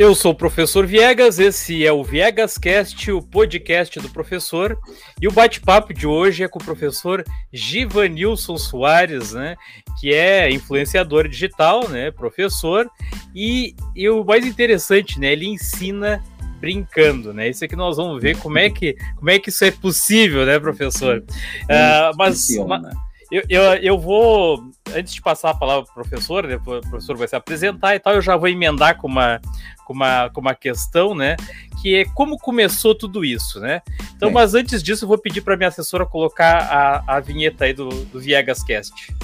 Eu sou o professor Viegas, esse é o Viegas Cast, o podcast do professor. E o bate-papo de hoje é com o professor Givanilson Soares, né, que é influenciador digital, né, professor. E, e o mais interessante, né, ele ensina brincando, né? Isso aqui nós vamos ver como é que, como é que isso é possível, né, professor? Uh, mas, mas eu, eu, eu vou, antes de passar a palavra para o professor, né, o professor vai se apresentar e tal, eu já vou emendar com uma, com uma, com uma questão, né, que é como começou tudo isso, né? Então, mas antes disso, eu vou pedir para minha assessora colocar a, a vinheta aí do, do Viegas Cast.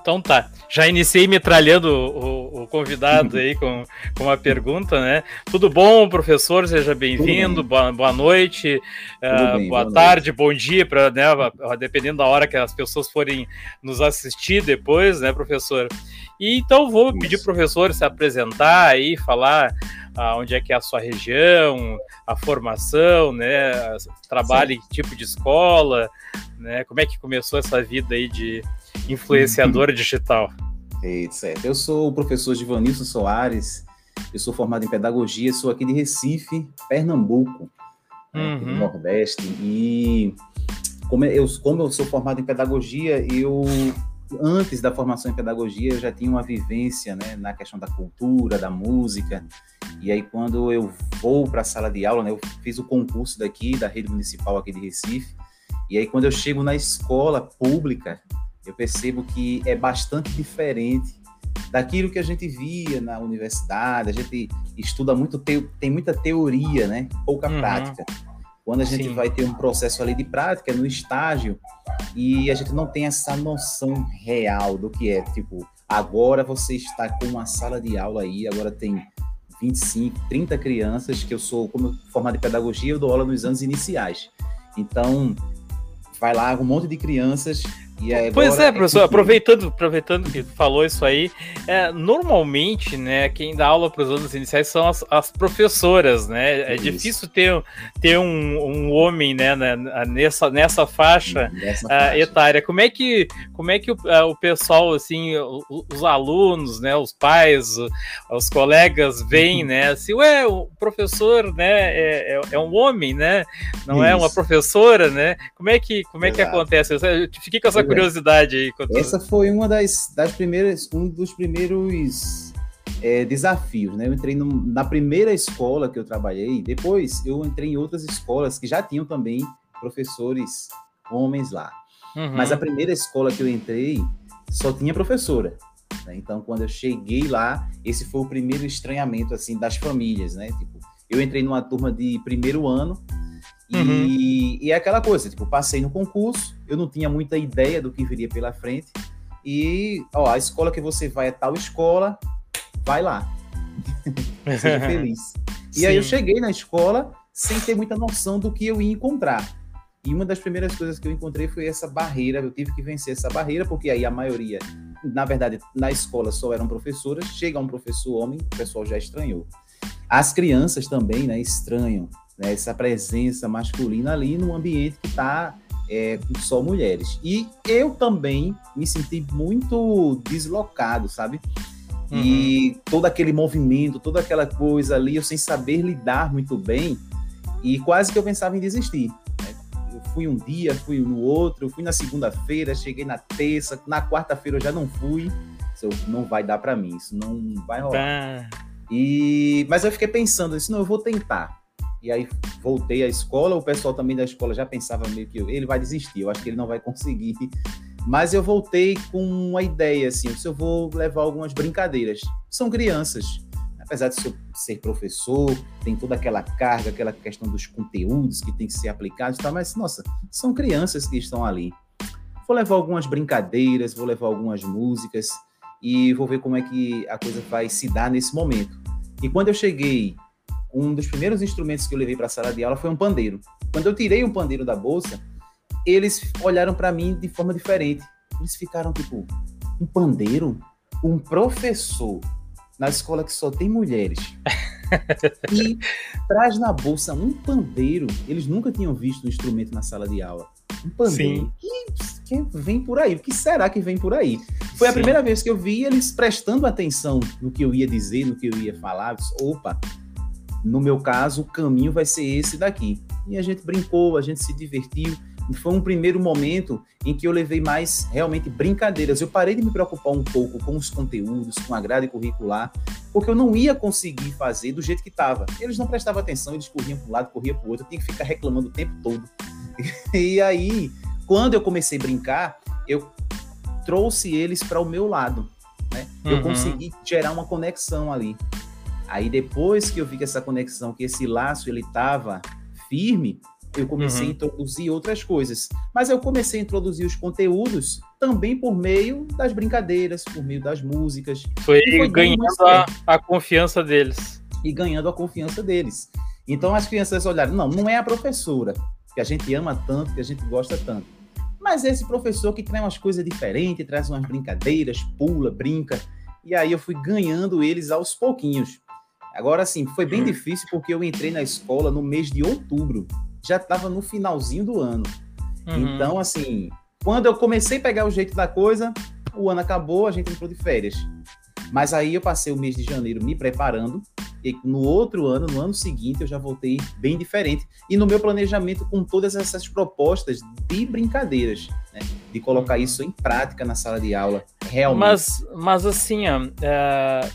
Então tá. Já iniciei metralhando o, o convidado aí com, com uma pergunta, né? Tudo bom, professor? Seja bem-vindo. Boa, boa noite, uh, bem, boa, boa, tarde, noite. bom dia, para né, dependendo da hora que as pessoas forem nos assistir depois, né, professor? E então vou pedir para o professor se apresentar aí, falar ah, onde é que é a sua região, a formação, né? Trabalho tipo de escola, né? Como é que começou essa vida aí de influenciador digital. É, certo. Eu sou o professor Givanilson Soares, eu sou formado em pedagogia, sou aqui de Recife, Pernambuco, né, uhum. Nordeste, e como eu, como eu sou formado em pedagogia, eu antes da formação em pedagogia eu já tinha uma vivência né, na questão da cultura, da música, e aí quando eu vou para a sala de aula, né, eu fiz o concurso daqui, da rede municipal aqui de Recife, e aí quando eu chego na escola pública, eu percebo que é bastante diferente daquilo que a gente via na universidade. A gente estuda muito, tem muita teoria, né? Pouca uhum. prática. Quando a gente Sim. vai ter um processo ali de prática no estágio e a gente não tem essa noção real do que é, tipo, agora você está com uma sala de aula aí, agora tem 25, 30 crianças, que eu sou, como formado em pedagogia, eu dou aula nos anos iniciais. Então, vai lá um monte de crianças pois é, professor, aproveitando, aproveitando que falou isso aí, é, normalmente, né, quem dá aula para os alunos iniciais são as, as professoras, né? É isso. difícil ter, ter um, um homem, né, nessa, nessa faixa, nessa uh, faixa. etária. Como é que, como é que o, uh, o pessoal, assim, os, os alunos, né, os pais, os colegas veem, né, assim, ué, o professor, né, é, é, é um homem, né? Não isso. é uma professora, né? Como é que, como é que acontece? Eu fiquei com essa curiosidade aí. Essa foi uma das, das primeiras, um dos primeiros é, desafios, né? Eu entrei no, na primeira escola que eu trabalhei, depois eu entrei em outras escolas que já tinham também professores homens lá. Uhum. Mas a primeira escola que eu entrei só tinha professora. Né? Então, quando eu cheguei lá, esse foi o primeiro estranhamento assim das famílias, né? Tipo, eu entrei numa turma de primeiro ano Uhum. E, e é aquela coisa, tipo, passei no concurso, eu não tinha muita ideia do que viria pela frente. E, ó, a escola que você vai é tal escola, vai lá. Seja feliz. E Sim. aí eu cheguei na escola sem ter muita noção do que eu ia encontrar. E uma das primeiras coisas que eu encontrei foi essa barreira, eu tive que vencer essa barreira, porque aí a maioria, na verdade, na escola só eram professoras, chega um professor homem, o pessoal já estranhou. As crianças também, né, estranham né, essa presença masculina ali num ambiente que está é, com só mulheres. E eu também me senti muito deslocado, sabe? Uhum. E todo aquele movimento, toda aquela coisa ali, eu sem saber lidar muito bem, e quase que eu pensava em desistir. Né? Eu fui um dia, fui no outro, fui na segunda-feira, cheguei na terça, na quarta-feira eu já não fui. Isso não vai dar para mim, isso não vai rolar. Tá. E, mas eu fiquei pensando, isso não, eu vou tentar e aí voltei à escola, o pessoal também da escola já pensava meio que ele vai desistir, eu acho que ele não vai conseguir. Mas eu voltei com uma ideia, assim, se eu vou levar algumas brincadeiras. São crianças, apesar de ser professor, tem toda aquela carga, aquela questão dos conteúdos que tem que ser aplicados, tá? mas, nossa, são crianças que estão ali. Vou levar algumas brincadeiras, vou levar algumas músicas e vou ver como é que a coisa vai se dar nesse momento. E quando eu cheguei um dos primeiros instrumentos que eu levei para a sala de aula foi um pandeiro. Quando eu tirei um pandeiro da bolsa, eles olharam para mim de forma diferente. Eles ficaram tipo, um pandeiro? Um professor na escola que só tem mulheres. e traz na bolsa um pandeiro. Eles nunca tinham visto um instrumento na sala de aula. Um pandeiro. Que, que, vem por aí? O que será que vem por aí? Foi Sim. a primeira vez que eu vi eles prestando atenção no que eu ia dizer, no que eu ia falar. Eu disse, Opa, no meu caso, o caminho vai ser esse daqui. E a gente brincou, a gente se divertiu foi um primeiro momento em que eu levei mais realmente brincadeiras. Eu parei de me preocupar um pouco com os conteúdos, com a grade curricular, porque eu não ia conseguir fazer do jeito que estava. Eles não prestavam atenção, eles corriam para um lado, corriam para o outro, eu tinha que ficar reclamando o tempo todo. E aí, quando eu comecei a brincar, eu trouxe eles para o meu lado. Né? Eu uhum. consegui gerar uma conexão ali. Aí depois que eu vi que essa conexão, que esse laço ele estava firme, eu comecei uhum. a introduzir outras coisas. Mas eu comecei a introduzir os conteúdos também por meio das brincadeiras, por meio das músicas. Foi, foi ganhando a, a, confiança deles. E ganhando a confiança deles. Então as crianças olharam, não, não é a professora, que a gente ama tanto, que a gente gosta tanto. Mas esse professor que traz umas coisas diferentes, traz umas brincadeiras, pula, brinca. E aí eu fui ganhando eles aos pouquinhos. Agora, sim, foi bem difícil porque eu entrei na escola no mês de outubro já estava no finalzinho do ano. Uhum. Então, assim, quando eu comecei a pegar o jeito da coisa, o ano acabou, a gente entrou de férias. Mas aí eu passei o mês de janeiro me preparando, e no outro ano, no ano seguinte, eu já voltei bem diferente. E no meu planejamento, com todas essas propostas de brincadeiras, né? de colocar uhum. isso em prática na sala de aula, realmente. Mas, mas assim, ó, é...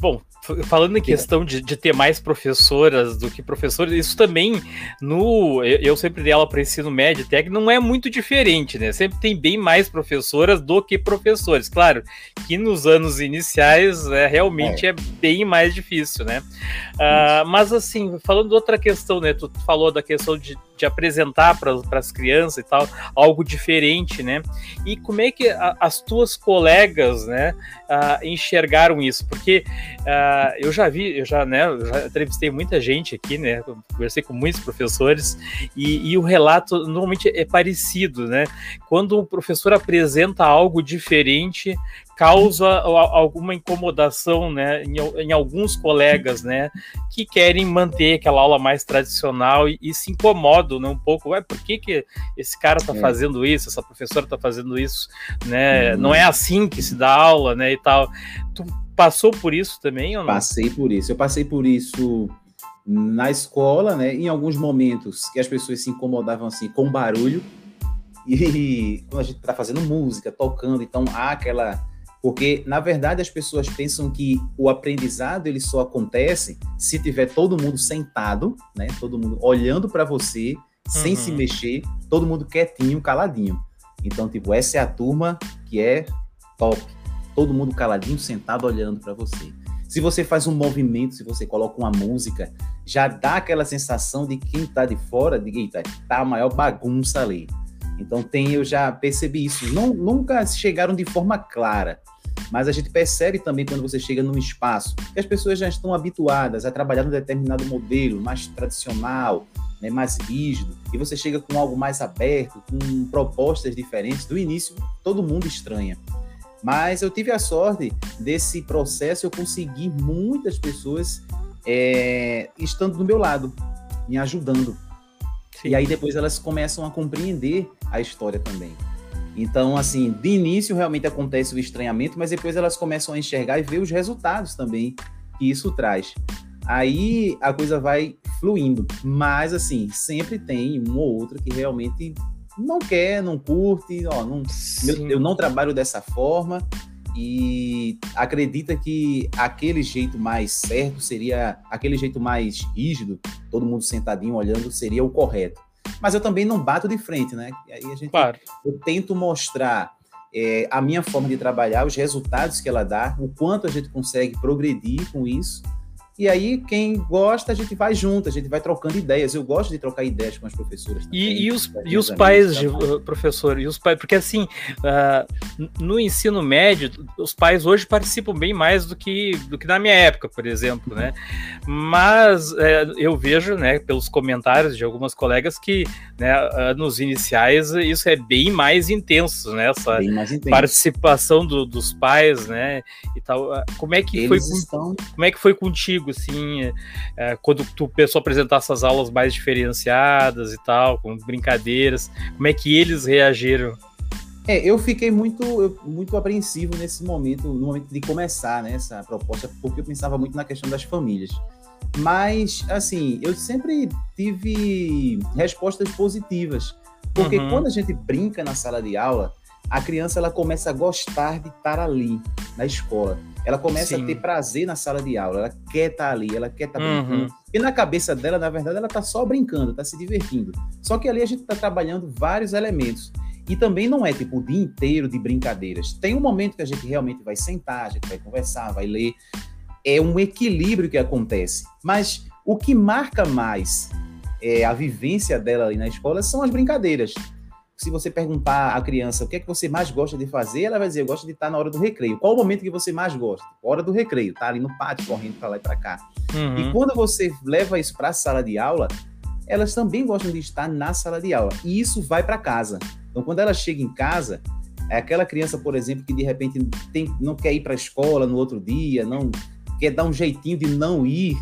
bom, falando em questão de, de, ter mais professoras do que professores, isso também no. Eu sempre dei aula para ensino médio técnico, não é muito diferente, né? Sempre tem bem mais professoras do que professores. Claro que nos anos iniciais é, realmente é. é bem mais difícil, né? Uh, mas assim, falando de outra questão, né? Tu falou da questão de de apresentar para as crianças e tal, algo diferente, né? E como é que a, as tuas colegas, né, uh, enxergaram isso? Porque uh, eu já vi, eu já, né, eu já entrevistei muita gente aqui, né, conversei com muitos professores e, e o relato normalmente é parecido, né? Quando o professor apresenta algo diferente, causa alguma incomodação, né, em, em, alguns colegas, né, que querem manter aquela aula mais tradicional e, e se incomodam, né, um pouco, ué, por que, que esse cara está é. fazendo isso, essa professora está fazendo isso, né, uhum. não é assim que se dá aula, né, e tal. Tu passou por isso também ou não? Passei por isso, eu passei por isso na escola, né, em alguns momentos que as pessoas se incomodavam assim com barulho, e quando a gente está fazendo música, tocando, então há aquela porque, na verdade, as pessoas pensam que o aprendizado ele só acontece se tiver todo mundo sentado, né? Todo mundo olhando para você, sem se uhum. mexer, todo mundo quietinho, caladinho. Então, tipo, essa é a turma que é top. Todo mundo caladinho, sentado, olhando para você. Se você faz um movimento, se você coloca uma música, já dá aquela sensação de quem está de fora, de eita, tá a maior bagunça ali. Então tem, eu já percebi isso. Não, nunca chegaram de forma clara, mas a gente percebe também quando você chega num espaço que as pessoas já estão habituadas a trabalhar num determinado modelo mais tradicional, né, mais rígido, e você chega com algo mais aberto, com propostas diferentes. Do início, todo mundo estranha. Mas eu tive a sorte desse processo, eu consegui muitas pessoas é, estando do meu lado, me ajudando. Sim. E aí depois elas começam a compreender a história também. Então, assim, de início realmente acontece o estranhamento, mas depois elas começam a enxergar e ver os resultados também que isso traz. Aí a coisa vai fluindo, mas assim, sempre tem um ou outro que realmente não quer, não curte, ó, não, eu, eu não trabalho dessa forma e acredita que aquele jeito mais certo seria aquele jeito mais rígido, todo mundo sentadinho olhando, seria o correto mas eu também não bato de frente, né? E aí a gente, claro. eu tento mostrar é, a minha forma de trabalhar, os resultados que ela dá, o quanto a gente consegue progredir com isso e aí, quem gosta, a gente vai junto, a gente vai trocando ideias. Eu gosto de trocar ideias com as professoras. Também, e, e, os, e os pais, de, uh, professor, e os pais, porque assim, uh, no ensino médio, os pais hoje participam bem mais do que, do que na minha época, por exemplo, né? Mas é, eu vejo, né, pelos comentários de algumas colegas que, né, nos iniciais, isso é bem mais intenso, né? Essa intenso. participação do, dos pais, né? E tal. Como é que Eles foi? Estão... Como é que foi contigo? Digo assim, é, quando tu pensou apresentar essas aulas mais diferenciadas e tal, com brincadeiras, como é que eles reagiram? É, eu fiquei muito, muito apreensivo nesse momento, no momento de começar né, essa proposta, porque eu pensava muito na questão das famílias. Mas, assim, eu sempre tive respostas positivas. Porque uhum. quando a gente brinca na sala de aula, a criança ela começa a gostar de estar ali na escola. Ela começa Sim. a ter prazer na sala de aula, ela quer estar ali, ela quer estar uhum. brincando. E na cabeça dela, na verdade, ela está só brincando, está se divertindo. Só que ali a gente está trabalhando vários elementos. E também não é tipo o dia inteiro de brincadeiras. Tem um momento que a gente realmente vai sentar, a gente vai conversar, vai ler. É um equilíbrio que acontece. Mas o que marca mais é, a vivência dela ali na escola são as brincadeiras se você perguntar à criança o que é que você mais gosta de fazer, ela vai dizer: eu gosto de estar na hora do recreio. Qual o momento que você mais gosta? Hora do recreio, tá ali no pátio, correndo para lá e para cá. Uhum. E quando você leva isso para a sala de aula, elas também gostam de estar na sala de aula. E isso vai para casa. Então, quando ela chega em casa, é aquela criança, por exemplo, que de repente tem, não quer ir para a escola no outro dia, não quer dar um jeitinho de não ir,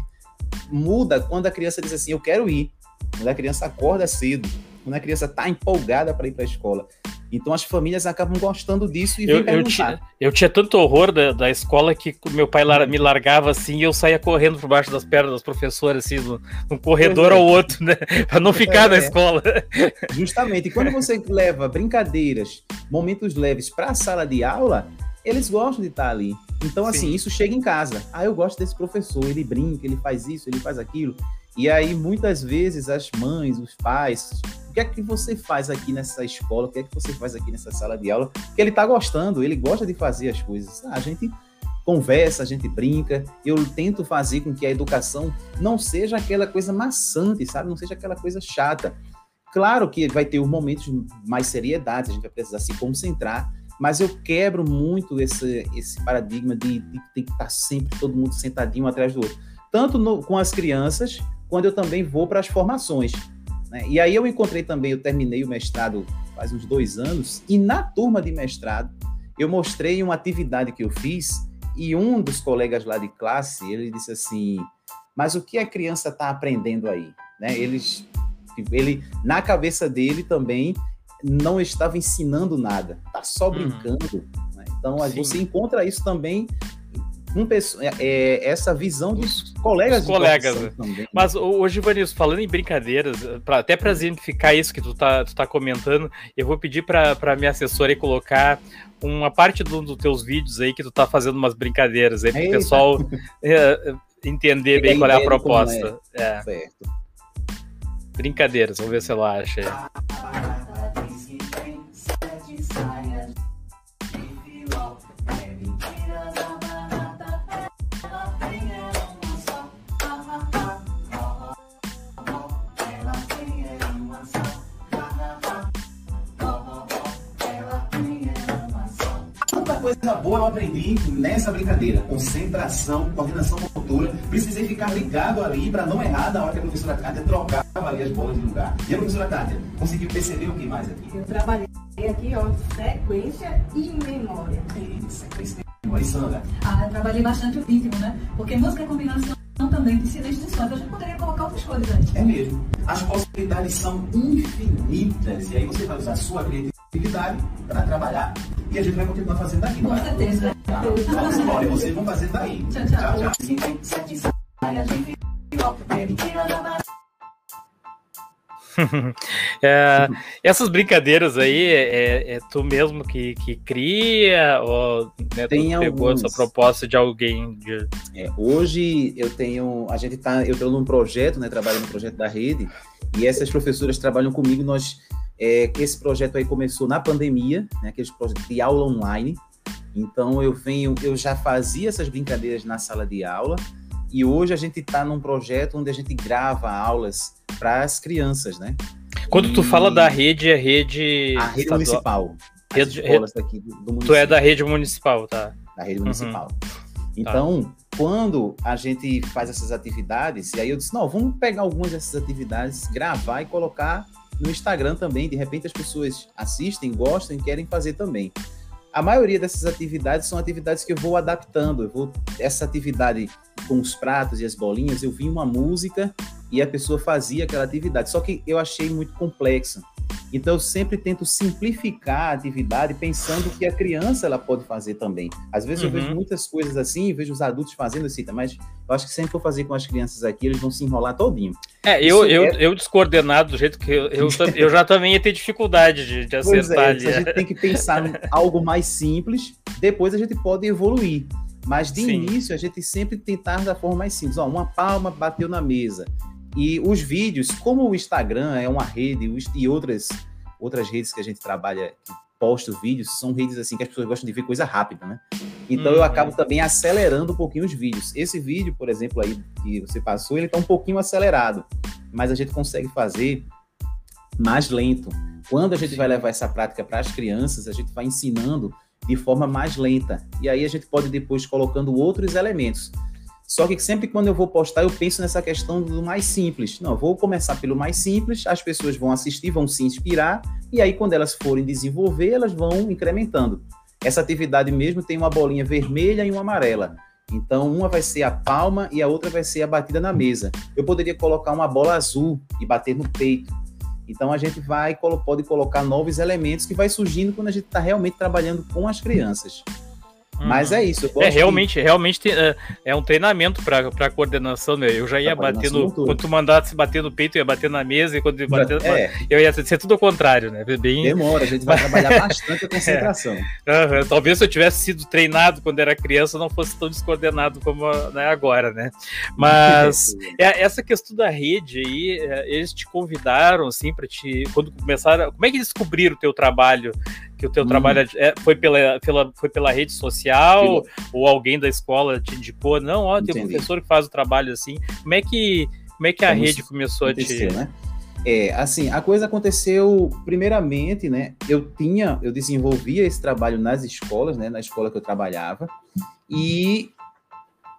muda quando a criança diz assim: eu quero ir. Quando a criança acorda cedo quando a criança está empolgada para ir para a escola. Então as famílias acabam gostando disso e eu, eu tinha, eu tinha tanto horror da, da escola que meu pai lar, me largava assim e eu saía correndo por baixo das pernas das professoras, assim, num corredor é. ao outro, né? para não ficar é, na escola. Justamente. E quando você leva brincadeiras, momentos leves para a sala de aula, eles gostam de estar ali. Então, assim, Sim. isso chega em casa. Ah, eu gosto desse professor, ele brinca, ele faz isso, ele faz aquilo. E aí, muitas vezes, as mães, os pais, o que é que você faz aqui nessa escola? O que é que você faz aqui nessa sala de aula? Que ele está gostando, ele gosta de fazer as coisas. Ah, a gente conversa, a gente brinca. Eu tento fazer com que a educação não seja aquela coisa maçante, sabe? Não seja aquela coisa chata. Claro que vai ter um momentos de mais seriedade, a gente vai precisar se concentrar, mas eu quebro muito esse, esse paradigma de, de que estar sempre todo mundo sentadinho atrás do outro. Tanto no, com as crianças, quando eu também vou para as formações. Né? E aí eu encontrei também, eu terminei o mestrado faz uns dois anos, e na turma de mestrado eu mostrei uma atividade que eu fiz, e um dos colegas lá de classe, ele disse assim, mas o que a criança está aprendendo aí? Né? Eles, ele, na cabeça dele também, não estava ensinando nada, está só uhum. brincando. Né? Então, Sim. você encontra isso também um, é, é, essa visão dos colegas. Dos colegas. Né? Também. Mas hoje, Vanilson, falando em brincadeiras, pra, até para exemplificar isso que tu tá, tu tá comentando, eu vou pedir para minha assessora colocar uma parte dos do teus vídeos aí que tu tá fazendo umas brincadeiras aí, para o pessoal é, entender bem qual é a proposta. É. Certo. Brincadeiras, vamos ver se ela acha boa eu aprendi nessa brincadeira. Concentração, coordenação motora. Precisei ficar ligado ali para não errar na hora que a professora Kátia trocava ali as bolas de lugar. E a professora Kátia, conseguiu perceber o que mais aqui? Eu trabalhei aqui, ó, sequência e memória. E sequência e memória. E Sandra? Ah, eu trabalhei bastante o ritmo, né? Porque música é combinação também de silêncio de sons. A gente poderia colocar outras coisas antes. É mesmo. As possibilidades são infinitas. E aí você vai usar a sua criatividade para trabalhar. E a gente vai continuar fazendo aqui. Com certeza. Tá? Vamos embora. E vocês vão fazer daí. Tchau, tchau. tchau, tchau. é, essas brincadeiras aí é, é, é, tu mesmo que, que cria ou né, Tem tu pegou alguns. essa proposta de alguém? De... É, hoje eu tenho, a gente tá, eu estou num projeto, né, trabalho no projeto da rede e essas professoras trabalham comigo. Nós, é, esse projeto aí começou na pandemia, né, aqueles projetos de aula online. Então eu venho, eu já fazia essas brincadeiras na sala de aula e hoje a gente está num projeto onde a gente grava aulas para as crianças, né? Quando e... tu fala da rede, é rede. A rede estadual. municipal. Rede, rede... Daqui do, do tu é da rede municipal, tá? Da rede municipal. Uhum. Então, tá. quando a gente faz essas atividades, e aí eu disse: não, vamos pegar algumas dessas atividades, gravar e colocar no Instagram também. De repente as pessoas assistem, gostam e querem fazer também. A maioria dessas atividades são atividades que eu vou adaptando. Eu vou essa atividade com os pratos e as bolinhas, eu vi uma música e a pessoa fazia aquela atividade. Só que eu achei muito complexa. Então eu sempre tento simplificar a atividade pensando que a criança ela pode fazer também. Às vezes uhum. eu vejo uhum. muitas coisas assim, vejo os adultos fazendo assim, mas eu acho que sempre for fazer com as crianças aqui, eles vão se enrolar todinho. É, eu, eu, é... eu descoordenado do jeito que eu, eu, eu já também ia ter dificuldade de, de acertar é, ali. A gente tem que pensar em algo mais simples, depois a gente pode evoluir. Mas de Sim. início a gente sempre tentar da forma mais simples. Ó, uma palma bateu na mesa. E os vídeos, como o Instagram é uma rede e outras, outras redes que a gente trabalha, que posta vídeos, são redes assim que as pessoas gostam de ver coisa rápida, né? Então eu uhum. acabo também acelerando um pouquinho os vídeos. Esse vídeo, por exemplo, aí que você passou, ele está um pouquinho acelerado, mas a gente consegue fazer mais lento. Quando a gente vai levar essa prática para as crianças, a gente vai ensinando de forma mais lenta. E aí a gente pode depois colocando outros elementos. Só que sempre quando eu vou postar, eu penso nessa questão do mais simples. Não, vou começar pelo mais simples, as pessoas vão assistir, vão se inspirar, e aí quando elas forem desenvolver, elas vão incrementando. Essa atividade mesmo tem uma bolinha vermelha e uma amarela. Então, uma vai ser a palma e a outra vai ser a batida na mesa. Eu poderia colocar uma bola azul e bater no peito. Então, a gente vai pode colocar novos elementos que vai surgindo quando a gente está realmente trabalhando com as crianças. Mas é isso. é realmente, de... realmente tem, é, é, um treinamento para coordenação. Né? Eu já ia bater no. Quando tu mandasse bater no peito, eu ia bater na mesa, e quando bater, é. eu ia ser tudo ao contrário, né? Bem... Demora, a gente vai trabalhar bastante a concentração. É. Uhum. Talvez se eu tivesse sido treinado quando era criança, não fosse tão descoordenado como né, agora, né? Mas é, essa questão da rede aí, é, eles te convidaram, assim, para te. Quando começaram. Como é que eles descobriram o teu trabalho? Que o teu hum. trabalho é, foi, pela, pela, foi pela rede social ou alguém da escola te indicou? Não, ó, tem um professor que faz o trabalho assim. Como é que, como é que a rede começou a te... Né? É, assim, a coisa aconteceu primeiramente, né? Eu tinha, eu desenvolvia esse trabalho nas escolas, né? Na escola que eu trabalhava e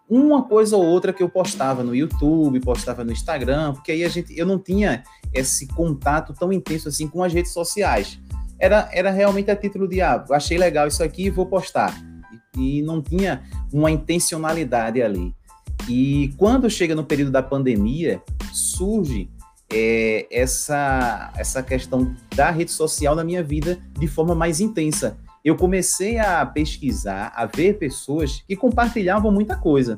uma coisa ou outra que eu postava no YouTube, postava no Instagram, porque aí a gente, eu não tinha esse contato tão intenso assim com as redes sociais era, era realmente a título de, ah, achei legal isso aqui vou postar. E, e não tinha uma intencionalidade ali. E quando chega no período da pandemia, surge é, essa, essa questão da rede social na minha vida de forma mais intensa. Eu comecei a pesquisar, a ver pessoas que compartilhavam muita coisa.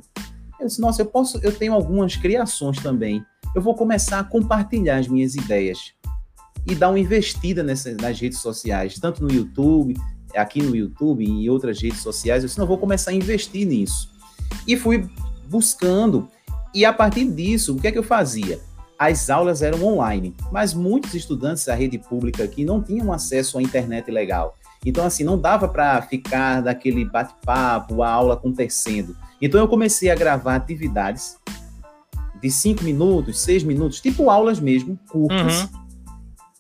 Eu disse, nossa, eu posso, eu tenho algumas criações também. Eu vou começar a compartilhar as minhas ideias e dar uma investida nessas, nas redes sociais, tanto no YouTube, aqui no YouTube e em outras redes sociais. Eu disse, não, vou começar a investir nisso. E fui buscando, e a partir disso, o que é que eu fazia? As aulas eram online, mas muitos estudantes da rede pública aqui não tinham acesso à internet legal. Então, assim, não dava para ficar daquele bate-papo, a aula acontecendo. Então, eu comecei a gravar atividades de cinco minutos, seis minutos, tipo aulas mesmo, curtas, uhum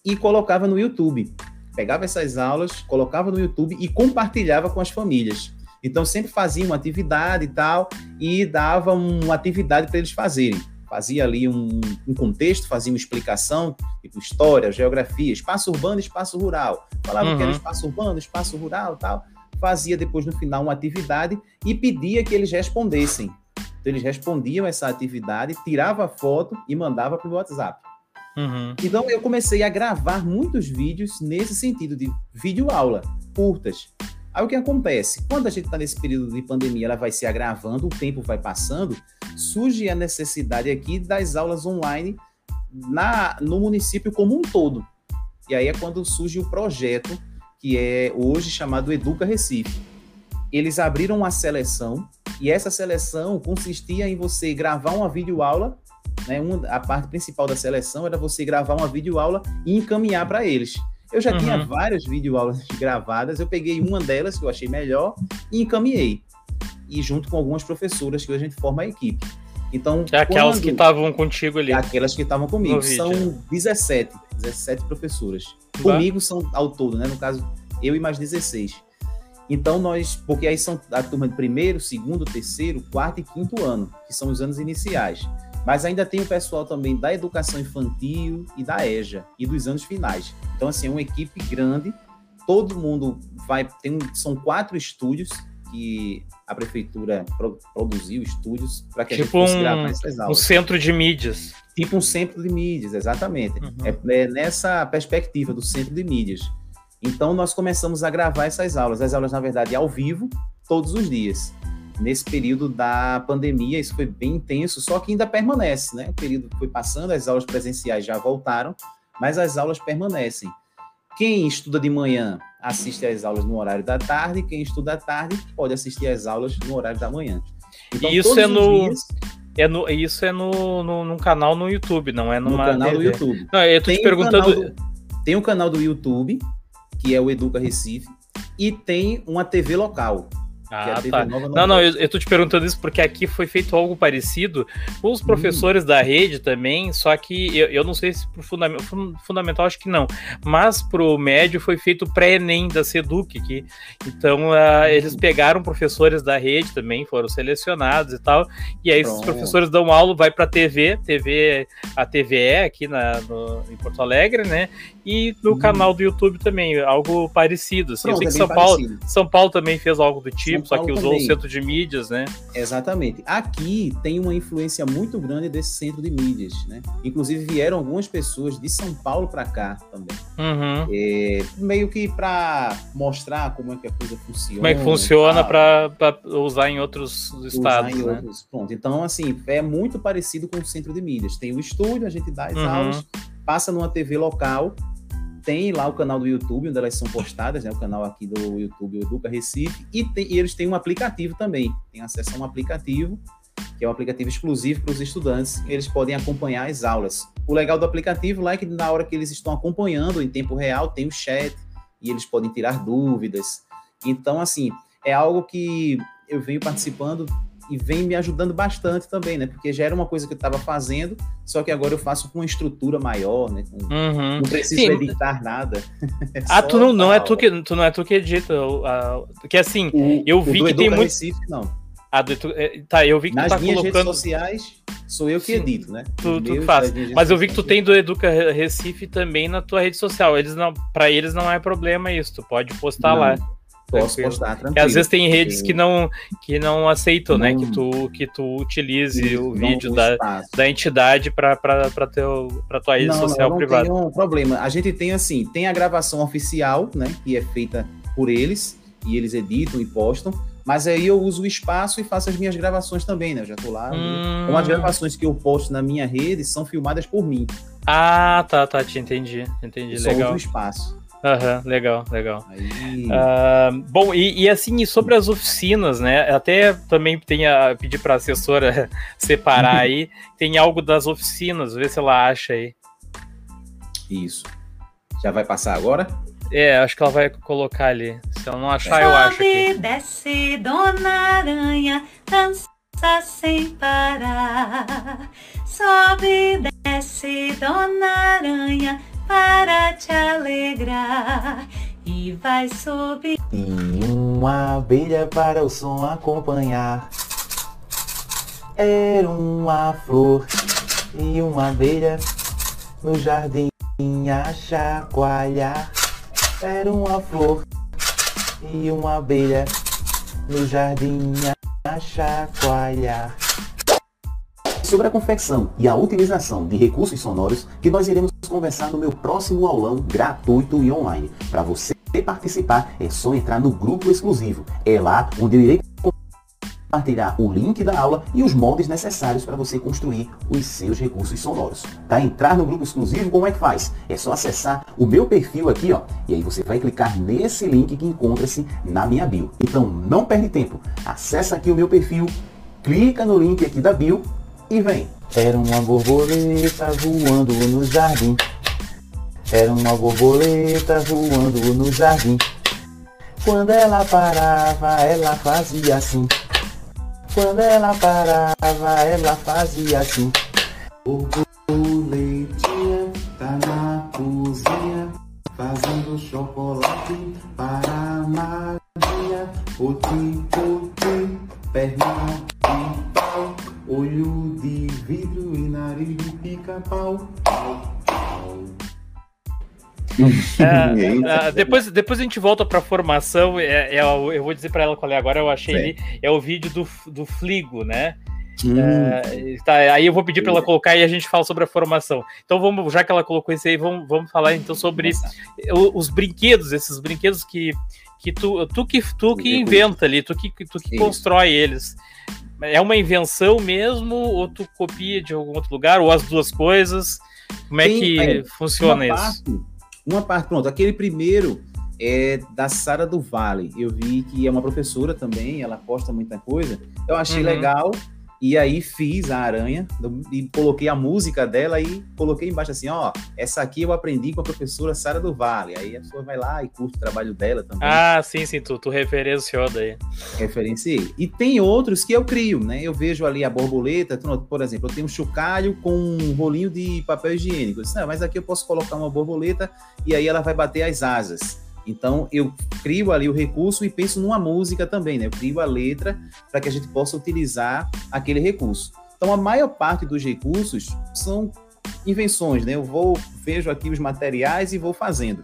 e colocava no YouTube. Pegava essas aulas, colocava no YouTube e compartilhava com as famílias. Então sempre fazia uma atividade e tal e dava uma atividade para eles fazerem. Fazia ali um, um, contexto, fazia uma explicação, tipo história, geografia, espaço urbano, espaço rural. Falava uhum. que era espaço urbano, espaço rural, tal. Fazia depois no final uma atividade e pedia que eles respondessem. Então eles respondiam essa atividade, tirava a foto e mandava para o WhatsApp. Uhum. Então eu comecei a gravar muitos vídeos nesse sentido de vídeo aula, curtas. Aí o que acontece? Quando a gente está nesse período de pandemia, ela vai se agravando, o tempo vai passando, surge a necessidade aqui das aulas online na, no município como um todo. E aí é quando surge o projeto que é hoje chamado Educa Recife. Eles abriram uma seleção e essa seleção consistia em você gravar uma videoaula né, um, a parte principal da seleção era você gravar uma videoaula e encaminhar para eles. Eu já uhum. tinha várias videoaulas gravadas, eu peguei uma delas que eu achei melhor e encaminhei. E junto com algumas professoras que a gente forma a equipe. Então, é aquelas quando... que estavam contigo ali. Aquelas que estavam comigo. São 17, 17 professoras. Comigo são ao todo, né? No caso, eu e mais 16. Então nós, porque aí são a turma de primeiro, segundo, terceiro, quarto e quinto ano, que são os anos iniciais. Mas ainda tem o pessoal também da educação infantil e da EJA e dos anos finais. Então, assim, é uma equipe grande, todo mundo vai. Tem, são quatro estúdios que a prefeitura pro, produziu estúdios para que tipo a gente fosse um, gravar essas um aulas. centro de mídias. Tipo um centro de mídias, exatamente. Uhum. É, é nessa perspectiva do centro de mídias. Então, nós começamos a gravar essas aulas. As aulas, na verdade, ao vivo, todos os dias. Nesse período da pandemia, isso foi bem intenso, só que ainda permanece, né? O período foi passando, as aulas presenciais já voltaram, mas as aulas permanecem. Quem estuda de manhã assiste às aulas no horário da tarde, quem estuda à tarde pode assistir às aulas no horário da manhã. Então, E isso é no- dias, É no, isso é no, no, num canal no YouTube, não é no numa canal do TV. YouTube. Não, eu tô te Tem um perguntando. canal do- tem um canal do YouTube, que é o Educa Recife, e tem uma TV local, Ah, tá. Não, não, eu, eu tô te perguntando isso porque aqui foi feito algo parecido com Hum. os professores da rede também, só que eu, eu não sei se pro fundam- fun- fundamental, acho que não, mas pro médio foi feito pré-ENEM da SEDUC, que, então Hum. eles pegaram professores da rede também, foram selecionados e tal, e aí esses Pronto. professores dão aula, vai pra TV, TV, a TVE aqui na, no- em Porto Alegre, né, e no Hum. canal do YouTube também, algo parecido, assim, eu Pronto, sei é que bem São Paulo, parecido. são Paulo também fez algo do tipo, só Paulo que usou o também. centro de mídias, né? Exatamente. Aqui tem uma influência muito grande desse centro de mídias, né? Inclusive vieram algumas pessoas de São Paulo para cá também. Uhum. É, meio que para mostrar como é que a coisa funciona. Como é que funciona para usar em outros usar estados, em né? outros. Pronto. Então, assim, é muito parecido com o centro de mídias. Tem o estúdio, a gente dá as Uhum. aulas, passa numa TV local, tem lá o canal do YouTube, onde elas são postadas, né? O canal aqui do YouTube, Educa Recife, e, tem- e eles têm um aplicativo também. Tem acesso a um aplicativo, que é um aplicativo exclusivo para os estudantes, eles podem acompanhar as aulas. O legal do aplicativo lá é que na hora que eles estão acompanhando em tempo real, tem o chat, e eles podem tirar dúvidas. Então, assim, é algo que eu venho participando e vem me ajudando bastante também, né? Porque já era uma coisa que eu estava fazendo, só que agora eu faço com uma estrutura maior, né? Com- Uhum. Não preciso Sim. editar nada. É Ah, tu não, não é tu que tu não é tu que edita, que assim, O- eu vi que tem muito- Recife, não. a do- tu- é, tá, eu vi que tu Nas tá minhas colocando, redes sociais, sou eu que Sim, edito, né? tu, tu faz. Mas eu vi que tu tem do Educa Recife também na tua rede social. Eles não, para eles não é problema isso, tu pode postar Não, lá. Posso tranquilo. postar tranquilo. Porque às vezes tem redes que não que não aceitam, né, Não. que tu que tu utilize Isso, o vídeo da, espaço. da entidade para para teu para tua rede não, social não, privada. Não tem um problema. A gente tem assim, tem a gravação oficial, né, que é feita por eles e eles editam e postam. Mas aí eu uso o espaço e faço as minhas gravações também, né? Eu já tô lá. Hum. Então as gravações que eu posto na minha rede são filmadas por mim. Ah, tá, tá, te entendi, entendi, Eu só legal. uso o espaço. Aham, legal, legal. Aí, Ah, bom, e, e assim, sobre as oficinas, né? Até também tem a pedir para a assessora separar aí. Tem algo das oficinas, ver se ela acha aí. Isso. Já vai passar agora? É, acho que ela vai colocar ali. Se ela não achar, eu acho Sobe, aqui. desce, Dona Aranha, dança sem parar. Sobe, desce, Dona Aranha, para te alegrar. E vai subir. E uma abelha para o som acompanhar. Era uma flor e uma abelha no jardim a chacoalhar. Era uma flor e uma abelha no jardim a chacoalhar. Sobre a confecção e a utilização de recursos sonoros que nós iremos conversar no meu próximo aulão gratuito e online. Para você participar é só entrar no grupo exclusivo. É lá onde eu irei compartilhar o link da aula e os moldes necessários para você construir os seus recursos sonoros. Para entrar no grupo exclusivo, como é que faz? É só acessar o meu perfil aqui, ó, e aí você vai clicar nesse link que encontra-se na minha bio. Então não perde tempo. Acessa aqui o meu perfil, clica no link aqui da bio e vem. Era uma borboleta voando no jardim. Era uma borboleta voando no jardim. Quando ela parava, ela fazia assim. Quando ela parava, ela fazia assim. Borboletinha tá na cozinha fazendo chocolate para a Maria. Poti, poti, perna olho de vidro e nariz de pica-pau. Pau, pau. É, é, depois, depois a gente volta para a formação. É, é, eu vou dizer para ela qual é agora. Eu achei ali. É o vídeo do, do Fligo, né? Hum. É, tá, aí eu vou pedir para ela colocar e a gente fala sobre a formação. Então vamos, já que ela colocou isso aí, vamos, vamos falar então sobre os brinquedos, esses brinquedos que, que tu, tu que tu que inventa ali, tu que, tu que constrói eles. É uma invenção mesmo, ou tu copia de algum outro lugar, ou as duas coisas? Como é que funciona uma isso? Parte, uma parte, pronto, aquele primeiro é da Sara do Vale. Eu vi que é uma professora também, ela posta muita coisa. Eu achei uhum. legal e aí fiz a aranha e coloquei a música dela e coloquei embaixo assim, ó, essa aqui eu aprendi com a professora Sara do Vale. Aí a pessoa vai lá e curte o trabalho dela também. Ah, sim, sim, tu, tu referenciou daí. Referenciei. E tem outros que eu crio, né? Eu vejo ali a borboleta, por exemplo, eu tenho um chocalho com um rolinho de papel higiênico. Eu disse, não, mas aqui eu posso colocar uma borboleta e aí ela vai bater as asas. Então eu crio ali o recurso e penso numa música também, né? Eu crio a letra para que a gente possa utilizar aquele recurso. Então a maior parte dos recursos são invenções, né? Eu vou vejo aqui os materiais e vou fazendo.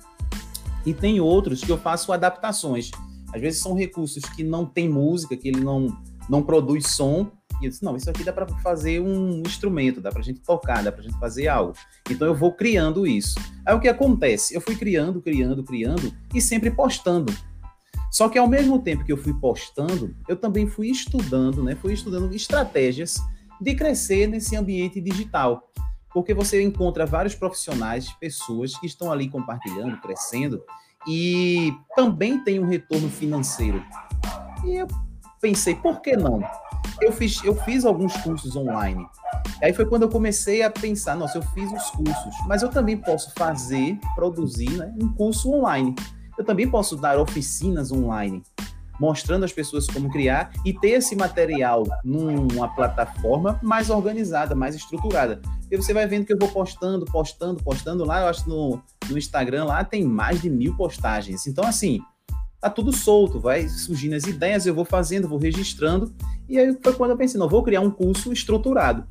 E tem outros que eu faço adaptações. Às vezes são recursos que não tem música, que ele não não produz som, e eu disse, não, isso aqui dá para fazer um instrumento, dá para gente tocar, dá para gente fazer algo. Então eu vou criando isso. Aí o que acontece? Eu fui criando, criando, criando e sempre postando. Só que ao mesmo tempo que eu fui postando, eu também fui estudando, né? Fui estudando estratégias de crescer nesse ambiente digital. Porque você encontra vários profissionais, pessoas que estão ali compartilhando, crescendo e também tem um retorno financeiro. E eu pensei, por que não? Eu fiz, eu fiz alguns cursos online. Aí foi quando eu comecei a pensar, nossa, eu fiz os cursos, mas eu também posso fazer, produzir né, um curso online. Eu também posso dar oficinas online, mostrando às pessoas como criar e ter esse material numa plataforma mais organizada, mais estruturada. E você vai vendo que eu vou postando, postando, postando lá, eu acho no, no Instagram lá tem mais de mil postagens. Então, assim, tá tudo solto, vai surgindo as ideias, eu vou fazendo, vou registrando, e aí foi quando eu pensei, não, vou criar um curso estruturado.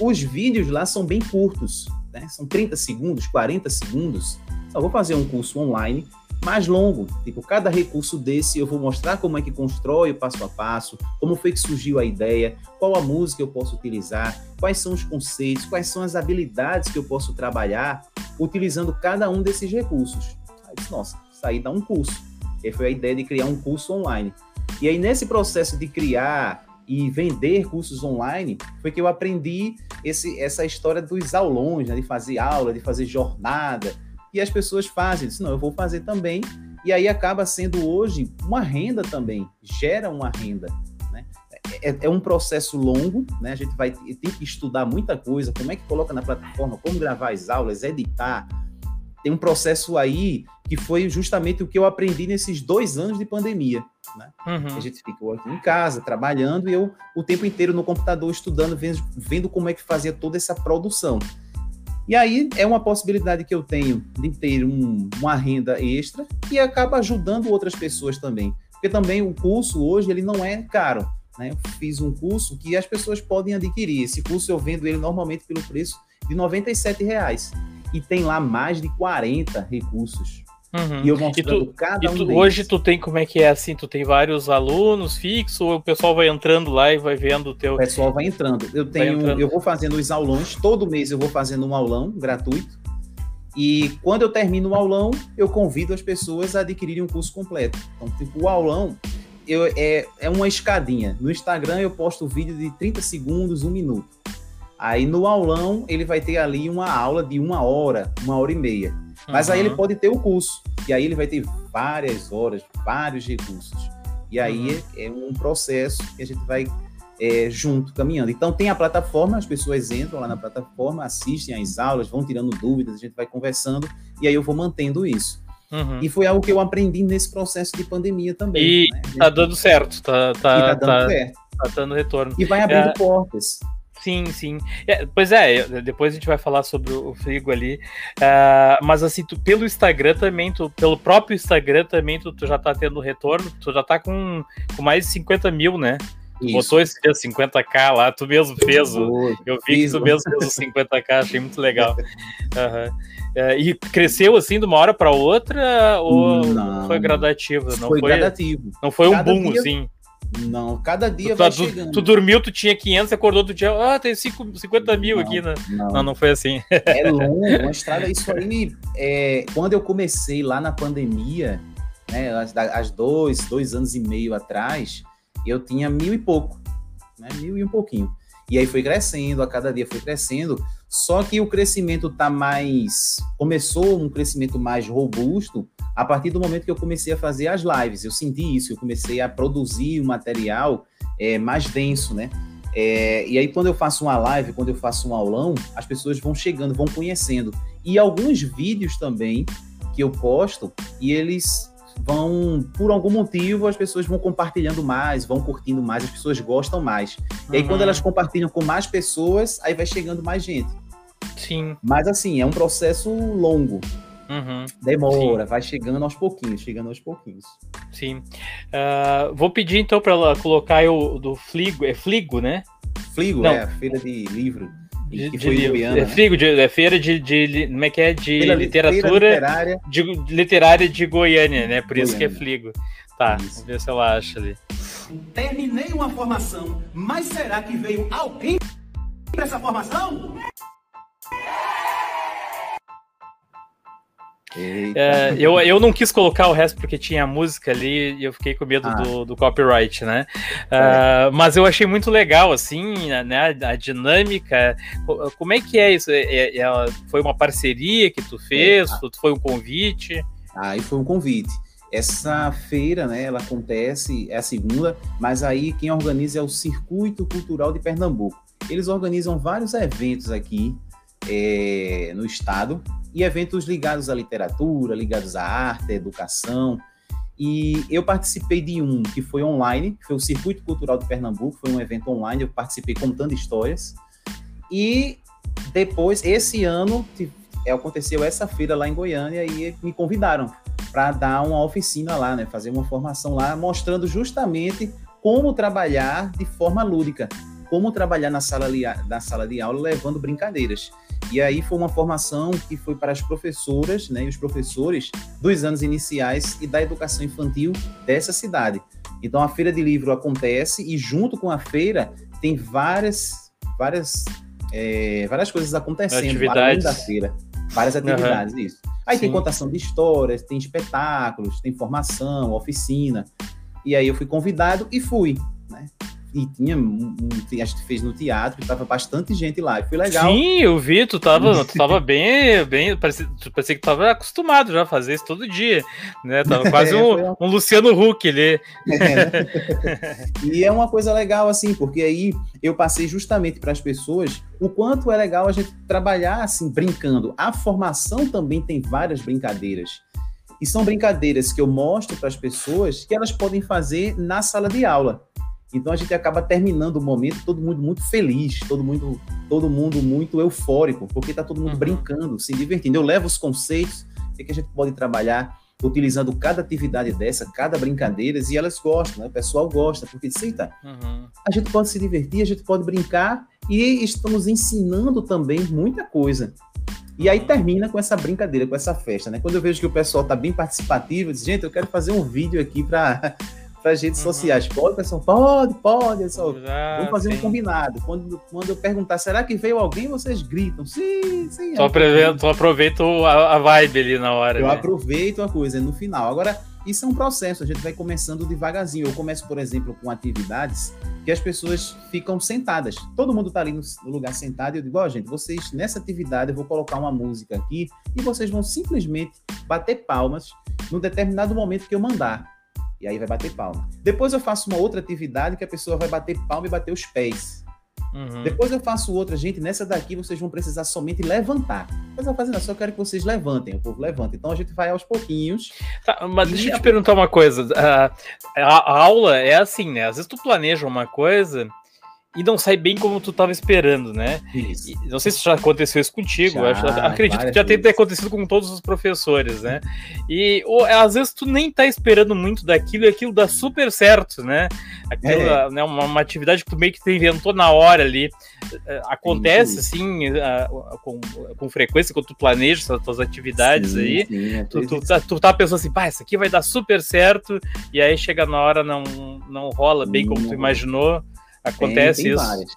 Os vídeos lá são bem curtos, né? São 30 segundos, 40 segundos. Só vou fazer um curso online mais longo. Tipo, cada recurso desse eu vou mostrar como é que constrói o passo a passo, como foi que surgiu a ideia, qual a música eu posso utilizar, quais são os conceitos, quais são as habilidades que eu posso trabalhar utilizando cada um desses recursos. Aí nossa, isso aí dá um curso. E foi a ideia de criar um curso online. E aí, nesse processo de criar e vender cursos online, foi que eu aprendi esse, essa história dos aulões, né? de fazer aula, de fazer jornada. E as pessoas fazem, disse, não, eu vou fazer também. E aí acaba sendo hoje uma renda também, gera uma renda. Né? É, é, um processo longo, né? A gente vai ter que estudar muita coisa, como é que coloca na plataforma, como gravar as aulas, editar. Tem um processo aí que foi justamente o que eu aprendi nesses dois anos de pandemia. Né? Uhum. A gente ficou aqui em casa, trabalhando, e eu o tempo inteiro no computador estudando, vendo, vendo como é que fazia toda essa produção. E aí é uma possibilidade que eu tenho de ter um, uma renda extra e acaba ajudando outras pessoas também. Porque também o curso hoje ele não é caro. Né? Eu fiz um curso que as pessoas podem adquirir. Esse curso eu vendo ele normalmente pelo preço de R$ reais e tem lá mais de 40 recursos. Uhum. E eu mostrando e tu, cada um tu, Hoje tu tem como é que é assim? Tu tem vários alunos fixos ou o pessoal vai entrando lá e vai vendo o teu. O pessoal vai entrando. Eu tenho, entrando. eu vou fazendo os aulões, todo mês eu vou fazendo um aulão gratuito. E quando eu termino o aulão, eu convido as pessoas a adquirirem um curso completo. Então, tipo, o aulão eu, é, é uma escadinha. No Instagram eu posto vídeo de 30 segundos, um minuto. Aí no aulão ele vai ter ali uma aula de uma hora, uma hora e meia. Mas uhum. aí ele pode ter o curso. E aí ele vai ter várias horas, vários recursos. E aí uhum. é, é, um processo que a gente vai é, junto, caminhando. Então tem a plataforma, as pessoas entram lá na plataforma, assistem às aulas, vão tirando dúvidas, a gente vai conversando, e aí eu vou mantendo isso. Uhum. E foi algo que eu aprendi nesse processo de pandemia também. E né? tá dando certo, tá, tá, tá dando tá, certo. Tá dando retorno. E vai abrindo é... portas. Sim, sim. É, pois é, depois a gente vai falar sobre o Frigo ali. Uh, mas assim, tu, pelo Instagram também, tu, pelo próprio Instagram também, tu, tu, já tá tendo retorno, tu já tá com, com mais de 50 mil, né? tu Isso. botou esse dia 50k lá, tu mesmo fez o. Eu vi Fiz que tu mesmo fez os 50k, achei muito legal. É, e cresceu assim de uma hora para outra ou Não. foi gradativo? Não foi, foi, gradativo. não foi um Cada boom dia assim. Não, cada dia Tu, vai tu- chegando. tu dormiu, tu tinha 500, acordou, tu tinha. Ah, tem cinco- 50 mil Não, aqui, né? Não, Não, não foi assim. é longo, uma estrada. Isso aí, é, quando eu comecei lá na pandemia, né, as dois, dois anos e meio atrás, eu tinha mil e pouco, né, mil e um pouquinho. E aí foi crescendo, a cada dia foi crescendo. Só que o crescimento tá mais, começou um crescimento mais robusto a partir do momento que eu comecei a fazer as lives. Eu senti isso, eu comecei a produzir um material é, mais denso, né? É, e aí, quando eu faço uma live, quando eu faço um aulão, as pessoas vão chegando, vão conhecendo. E alguns vídeos também que eu posto, e eles vão, por algum motivo, as pessoas vão compartilhando mais, vão curtindo mais, as pessoas gostam mais. E aí, Uhum. quando elas compartilham com mais pessoas, aí vai chegando mais gente. Sim. Mas assim, é um processo longo, Uhum. demora, vai chegando aos pouquinhos, chegando aos pouquinhos. Sim. Ah, vou pedir então para ela colocar o do Fligo, é Fligo, né? Fligo, Não. é a feira de livro, De, que de foi. Goiânia, é né? Fligo, de, é feira de, de, como é que é? De Feira- literatura literária, de, de literária de Goiânia, né? Por isso que é Goiânia. Fligo. Tá, Isso. vamos ver se ela acha ali. Terminei uma formação, mas será que veio alguém para essa formação? Eita. É, eu, eu não quis colocar o resto porque tinha a música ali e eu fiquei com medo Ah. do, do copyright, né? Ah, mas eu achei muito legal, assim, né? A dinâmica. Co- Como é que é isso? É- é- ela- foi uma parceria que tu fez? É, Foi um convite? Aí foi um convite. Essa feira, né, ela acontece, é a segunda, mas aí quem organiza é o Circuito Cultural de Pernambuco. Eles organizam vários eventos aqui é, no estado, e eventos ligados à literatura, ligados à arte, à educação. E eu participei de um que foi online, que foi o Circuito Cultural de Pernambuco, foi um evento online, eu participei contando histórias. E depois, esse ano, te- aconteceu essa feira lá em Goiânia e me convidaram para dar uma oficina lá, né, fazer uma formação lá, mostrando justamente como trabalhar de forma lúdica, como trabalhar na sala, na sala de aula levando brincadeiras. E aí foi uma formação que foi para as professoras né, e os professores dos anos iniciais e da educação infantil dessa cidade. Então a feira de livro acontece e junto com a feira tem várias, várias, é, várias coisas acontecendo além Atividades. da feira. Várias atividades, isso. Aí tem Sim. contação de histórias, tem espetáculos, tem formação, oficina. E aí eu fui convidado e fui, né? E tinha, um, um- a gente fez no teatro, tava bastante gente lá, e foi legal. Sim, eu vi, tu tava, tu tava bem, bem, parecia, parecia que tu tava acostumado já a fazer isso todo dia, né? Tava quase É, um, um Luciano Huck ali. E é uma coisa legal, assim, porque aí eu passei justamente para as pessoas o quanto é legal a gente trabalhar assim, brincando. A formação também tem várias brincadeiras. E são brincadeiras que eu mostro para as pessoas que elas podem fazer na sala de aula. Então a gente acaba terminando o momento todo mundo muito feliz, todo mundo, todo mundo muito eufórico, porque está todo mundo Uhum. brincando, se divertindo. Eu levo os conceitos, o que que a gente pode trabalhar utilizando cada atividade dessa, cada brincadeira, e elas gostam, né? o pessoal gosta, porque diz, eita, Uhum. a gente pode se divertir, a gente pode brincar e estamos ensinando também muita coisa. E aí termina com essa brincadeira, com essa festa, né? Quando eu vejo que o pessoal tá bem participativo, eu digo, gente, eu quero fazer um vídeo aqui para as redes Uhum. sociais. Pode, pessoal? Pode, pode. Pessoal. Ah, Vamos fazer sim. um combinado. Quando, quando eu perguntar, será que veio alguém? Vocês gritam. Sim, sim. Tu é. aproveita, tu aproveita o- a, a vibe ali na hora. Eu né? aproveito a coisa no final. Agora, isso é um processo, a gente vai começando devagarzinho. Eu começo, por exemplo, com atividades que as pessoas ficam sentadas. Todo mundo está ali no, lugar sentado e eu digo, ó, gente, vocês, nessa atividade, eu vou colocar uma música aqui e vocês vão simplesmente bater palmas num determinado momento que eu mandar. E aí vai bater palma. Depois eu faço uma outra atividade que a pessoa vai bater palma e bater os pés. Uhum. Depois eu faço outra, gente, nessa daqui vocês vão precisar somente levantar. Mas eu fazendo, só quero que vocês levantem, o povo levanta. Então a gente vai aos pouquinhos. Tá, mas deixa eu te perguntar uma coisa. A, a- a aula é assim, né? Às vezes tu planeja uma coisa e não sai bem como tu estava esperando, né? Isso. Não sei se já aconteceu isso contigo, Já, acho- acredito que já tenha acontecido com todos os professores, né? E ou, às vezes tu nem tá esperando muito daquilo e aquilo dá super certo, né? Aquilo, É. né, uma, uma atividade que tu meio que tu inventou na hora ali. Eh, Acontece, assim, ah, com, com frequência, quando tu planeja as tuas atividades Sim, aí. sim, é Tu, tu, tá, tu tá pensando assim, pá, isso aqui vai dar super certo, e aí chega na hora, não, não rola bem como tu imaginou. Acontece tem, tem isso. Várias.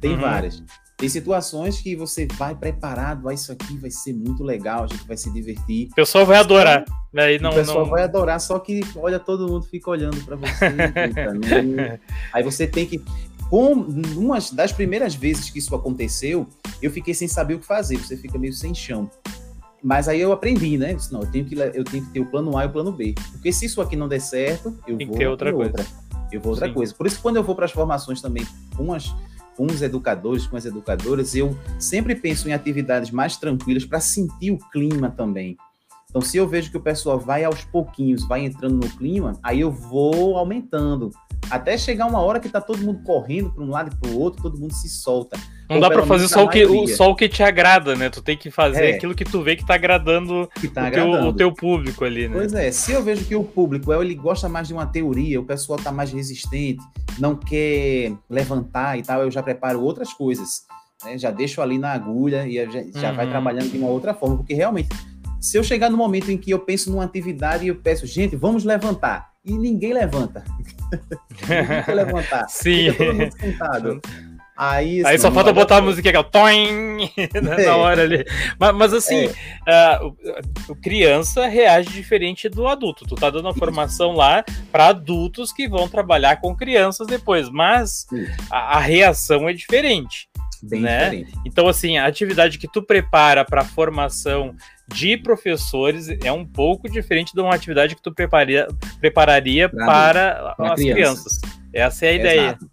Tem Uhum. várias. Tem situações que você vai preparado, ah, isso aqui vai ser muito legal, a gente vai se divertir. O pessoal vai adorar. Aí não, o pessoal não... vai adorar, só que olha, todo mundo fica olhando para você. não- Aí você tem que. Com uma das primeiras vezes que isso aconteceu, eu fiquei sem saber o que fazer, você fica meio sem chão. Mas aí eu aprendi, né? Eu disse, não, eu tenho, que, eu tenho que ter o plano A e o plano B. Porque se isso aqui não der certo, eu Tem que vou ter outra coisa. Eu vou outra Sim. coisa. Por isso, quando eu vou para as formações também com, as, com os educadores, com as educadoras, eu sempre penso em atividades mais tranquilas para sentir o clima também. Então, se eu vejo que o pessoal vai aos pouquinhos, vai entrando no clima, aí eu vou aumentando. Até chegar uma hora que tá todo mundo correndo para um lado e para o outro, todo mundo se solta. Não Ou dá pra fazer só o, que, o, só o que te agrada, né? Tu tem que fazer É. aquilo que tu vê que tá agradando Que tá o, teu, agradando. o teu público ali, né? Pois é, se eu vejo que o público ele gosta mais de uma teoria, o pessoal tá mais resistente, não quer levantar e tal, eu já preparo outras coisas. né? Já deixo ali na agulha e já, já vai Uhum. trabalhando de uma outra forma, porque realmente, se eu chegar no momento em que eu penso numa atividade e eu peço, gente, vamos levantar, e ninguém levanta. ninguém quer levantar. Sim. Fica todo mundo sentado. Aí, Aí assim, só falta botar a música aquela toing na É. hora ali. Mas, mas assim, ah, o, o criança reage diferente do adulto. Tu tá dando uma formação lá para adultos que vão trabalhar com crianças depois, mas a, a reação é diferente. Bem né? diferente. Então, assim, a atividade que tu prepara para formação de professores é um pouco diferente de uma atividade que tu preparia, prepararia Pra para as criança. crianças. Essa é a ideia. Exato.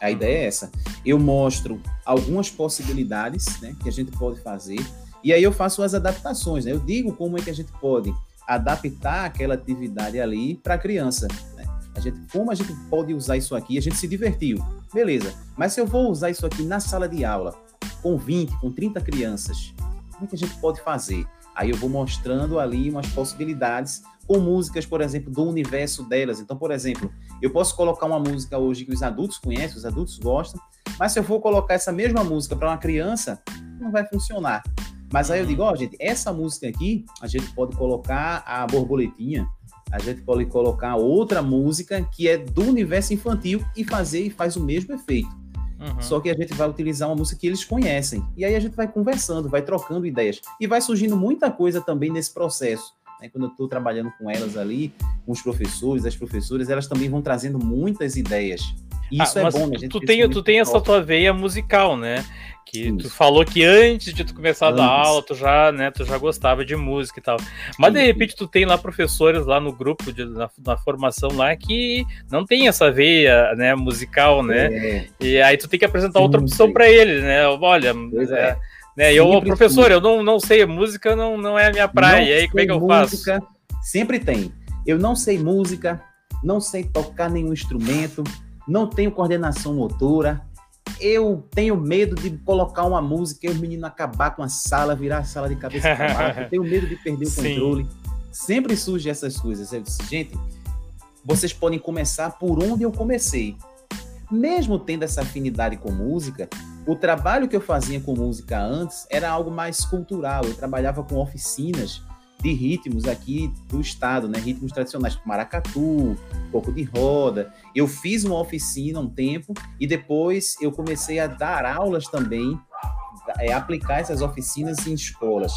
A ideia é essa. Eu mostro algumas possibilidades né, que a gente pode fazer e aí eu faço as adaptações. Né? Eu digo como é que a gente pode adaptar aquela atividade ali para a criança. Né? A gente, como a gente pode usar isso aqui? A gente se divertiu, beleza. Mas se eu vou usar isso aqui na sala de aula com 20, com 30 crianças, como é que a gente pode fazer? Aí eu vou mostrando ali umas possibilidades com músicas, por exemplo, do universo delas. Então, por exemplo, eu posso colocar uma música hoje que os adultos conhecem, os adultos gostam, mas se eu for colocar essa mesma música para uma criança, não vai funcionar. Mas aí eu digo, ó, gente, essa música aqui, a gente pode colocar a borboletinha, a gente pode colocar outra música que é do universo infantil e fazer e faz o mesmo efeito. Uhum. Só que a gente vai utilizar uma música que eles conhecem. E aí a gente vai conversando, vai trocando ideias. E vai surgindo muita coisa também nesse processo. né? Quando eu estou trabalhando com elas ali, com os professores, as professoras, elas também vão trazendo muitas ideias. E isso Ah, é mas bom, né? Tu tem, tu tem essa tua veia musical, né? Que tu Isso. falou que antes de tu começar a dar Antes. aula, tu já, né, tu já gostava de música e tal. Mas de repente tu tem lá professores lá no grupo, de, na, na formação lá, que não tem essa veia, né, musical, né? É, E aí tu tem que apresentar outra Sim, opção sim. para eles, né? Olha, é, é. né? Eu, Sempre professor, sim. eu não, não sei, música não, não é a minha praia. não E aí como é que eu faço? música, Sempre tem. Eu não sei música, não sei tocar nenhum instrumento, não tenho coordenação motora. Eu tenho medo de colocar uma música e o menino acabar com a sala, virar a sala de cabeça para baixo. Eu tenho medo de perder o Sim. controle. Sempre surgem essas coisas. Eu disse, gente, vocês podem começar por onde eu comecei. Mesmo tendo essa afinidade com música, o trabalho que eu fazia com música antes era algo mais cultural. Eu trabalhava com oficinas de ritmos aqui do estado, né? Ritmos tradicionais, tipo maracatu, pouco de roda. Eu fiz uma oficina um tempo e depois eu comecei a dar aulas também, é, aplicar essas oficinas em escolas.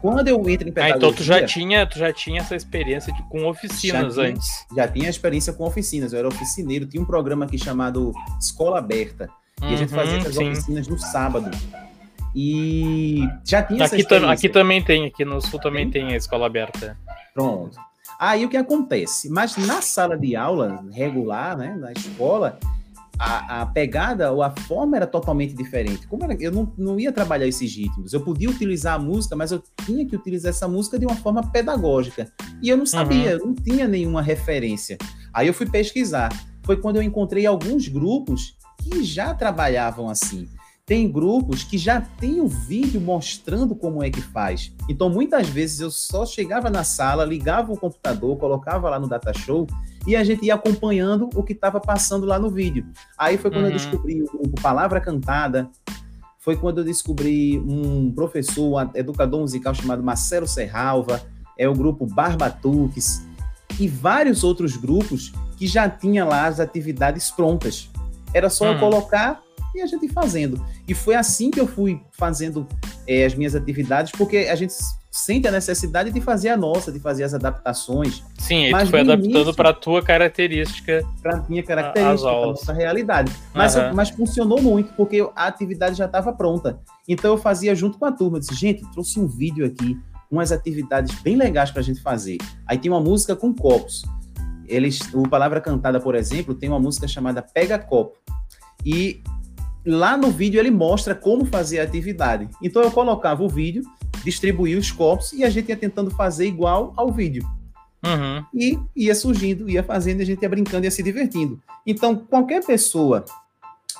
Quando eu entro em Ah, pedagogia, então tu já tinha, tu já tinha essa experiência de, com oficinas Já tinha. antes. já tinha experiência com oficinas. Eu era oficineiro, tinha um programa aqui chamado Escola Aberta. E a gente fazia Uhum, essas sim. oficinas no sábado. E já tinha Aqui, tam- aqui também tem, aqui no sul também tem a escola aberta. Pronto. Aí o que acontece? Mas na sala de aula regular, né, na escola, a, a pegada ou a forma era totalmente diferente. Como era, eu não, não ia trabalhar esses ritmos. Eu podia utilizar a música, mas eu tinha que utilizar essa música de uma forma pedagógica. E eu não sabia, eu não tinha nenhuma referência. Aí eu fui pesquisar. Foi quando eu encontrei alguns grupos que já trabalhavam assim. Tem grupos que já tem o vídeo mostrando como é que faz. Então, muitas vezes eu só chegava na sala, ligava o computador, colocava lá no data show e a gente ia acompanhando o que estava passando lá no vídeo. Aí foi quando Uhum. eu descobri o grupo Palavra Cantada, foi quando eu descobri um professor, um educador musical chamado Marcelo Serralva, é o grupo Barbatuques e vários outros grupos que já tinha lá as atividades prontas. Era só eu Uhum. colocar e a gente fazendo. E foi assim que eu fui fazendo eh, as minhas atividades, porque a gente sente a necessidade de fazer a nossa, de fazer as adaptações Sim, Mas tu foi adaptando para tua característica. para minha característica, para nossa realidade. Mas, Aham. mas funcionou muito, porque a atividade já estava pronta. Então eu fazia junto com a turma. Eu disse, gente, trouxe um vídeo aqui, umas atividades bem legais para a gente fazer. Aí tem uma música com copos. Eles, o Palavra Cantada, por exemplo, tem uma música chamada Pega Copo. E lá no vídeo ele mostra como fazer a atividade. Então eu colocava o vídeo, distribuía os copos e a gente ia tentando fazer igual ao vídeo Uhum. e ia surgindo, ia fazendo, a gente ia brincando e ia se divertindo. Então, qualquer pessoa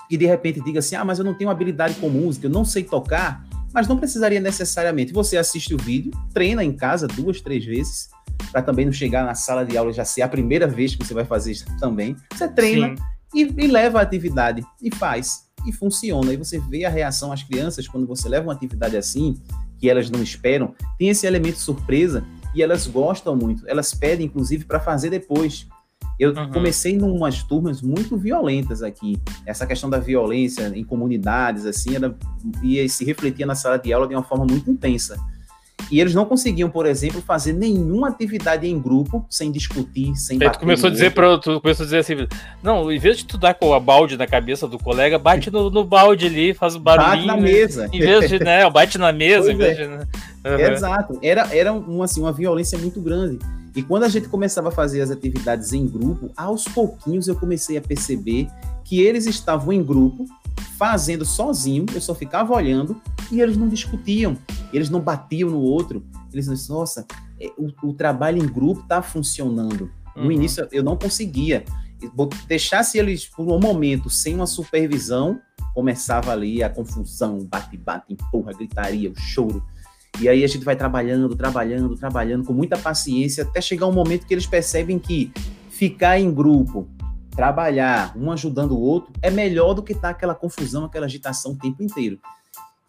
que de repente diga assim: ah, mas eu não tenho habilidade com música, eu não sei tocar, mas não precisaria necessariamente. Você assiste o vídeo, treina em casa duas, três vezes, para também não chegar na sala de aula e já ser a primeira vez que você vai fazer isso também. Você treina e, e leva a atividade e faz e funciona. E você vê a reação às crianças quando você leva uma atividade assim, que elas não esperam, tem esse elemento surpresa e elas gostam muito. Elas pedem, inclusive, para fazer depois. Eu Uhum. comecei em umas turmas muito violentas aqui. Essa questão da violência em comunidades, assim, ela ia se refletia na sala de aula de uma forma muito intensa. E eles não conseguiam, por exemplo, fazer nenhuma atividade em grupo sem discutir, sem Aí tu começou a dizer para tu começou a dizer assim, não, em vez de tu dar com a balde na cabeça do colega, bate no, no balde ali, faz o barulhinho. Bate na né? mesa. Em vez de, né, bate na mesa, em Pois vez é. de, né? Uhum. Exato. Era, era um, assim, uma violência muito grande. E quando a gente começava a fazer as atividades em grupo, aos pouquinhos eu comecei a perceber que eles estavam em grupo, fazendo sozinho, eu só ficava olhando e eles não discutiam, eles não batiam no outro. Eles diziam, nossa, é, o, o trabalho em grupo está funcionando. No Uhum. início eu não conseguia. Deixasse eles por um momento sem uma supervisão, começava ali a confusão, bate-bate, empurra, gritaria, o choro. E aí a gente vai trabalhando, trabalhando, trabalhando com muita paciência até chegar um momento que eles percebem que ficar em grupo, trabalhar, um ajudando o outro, é melhor do que estar aquela confusão, aquela agitação o tempo inteiro.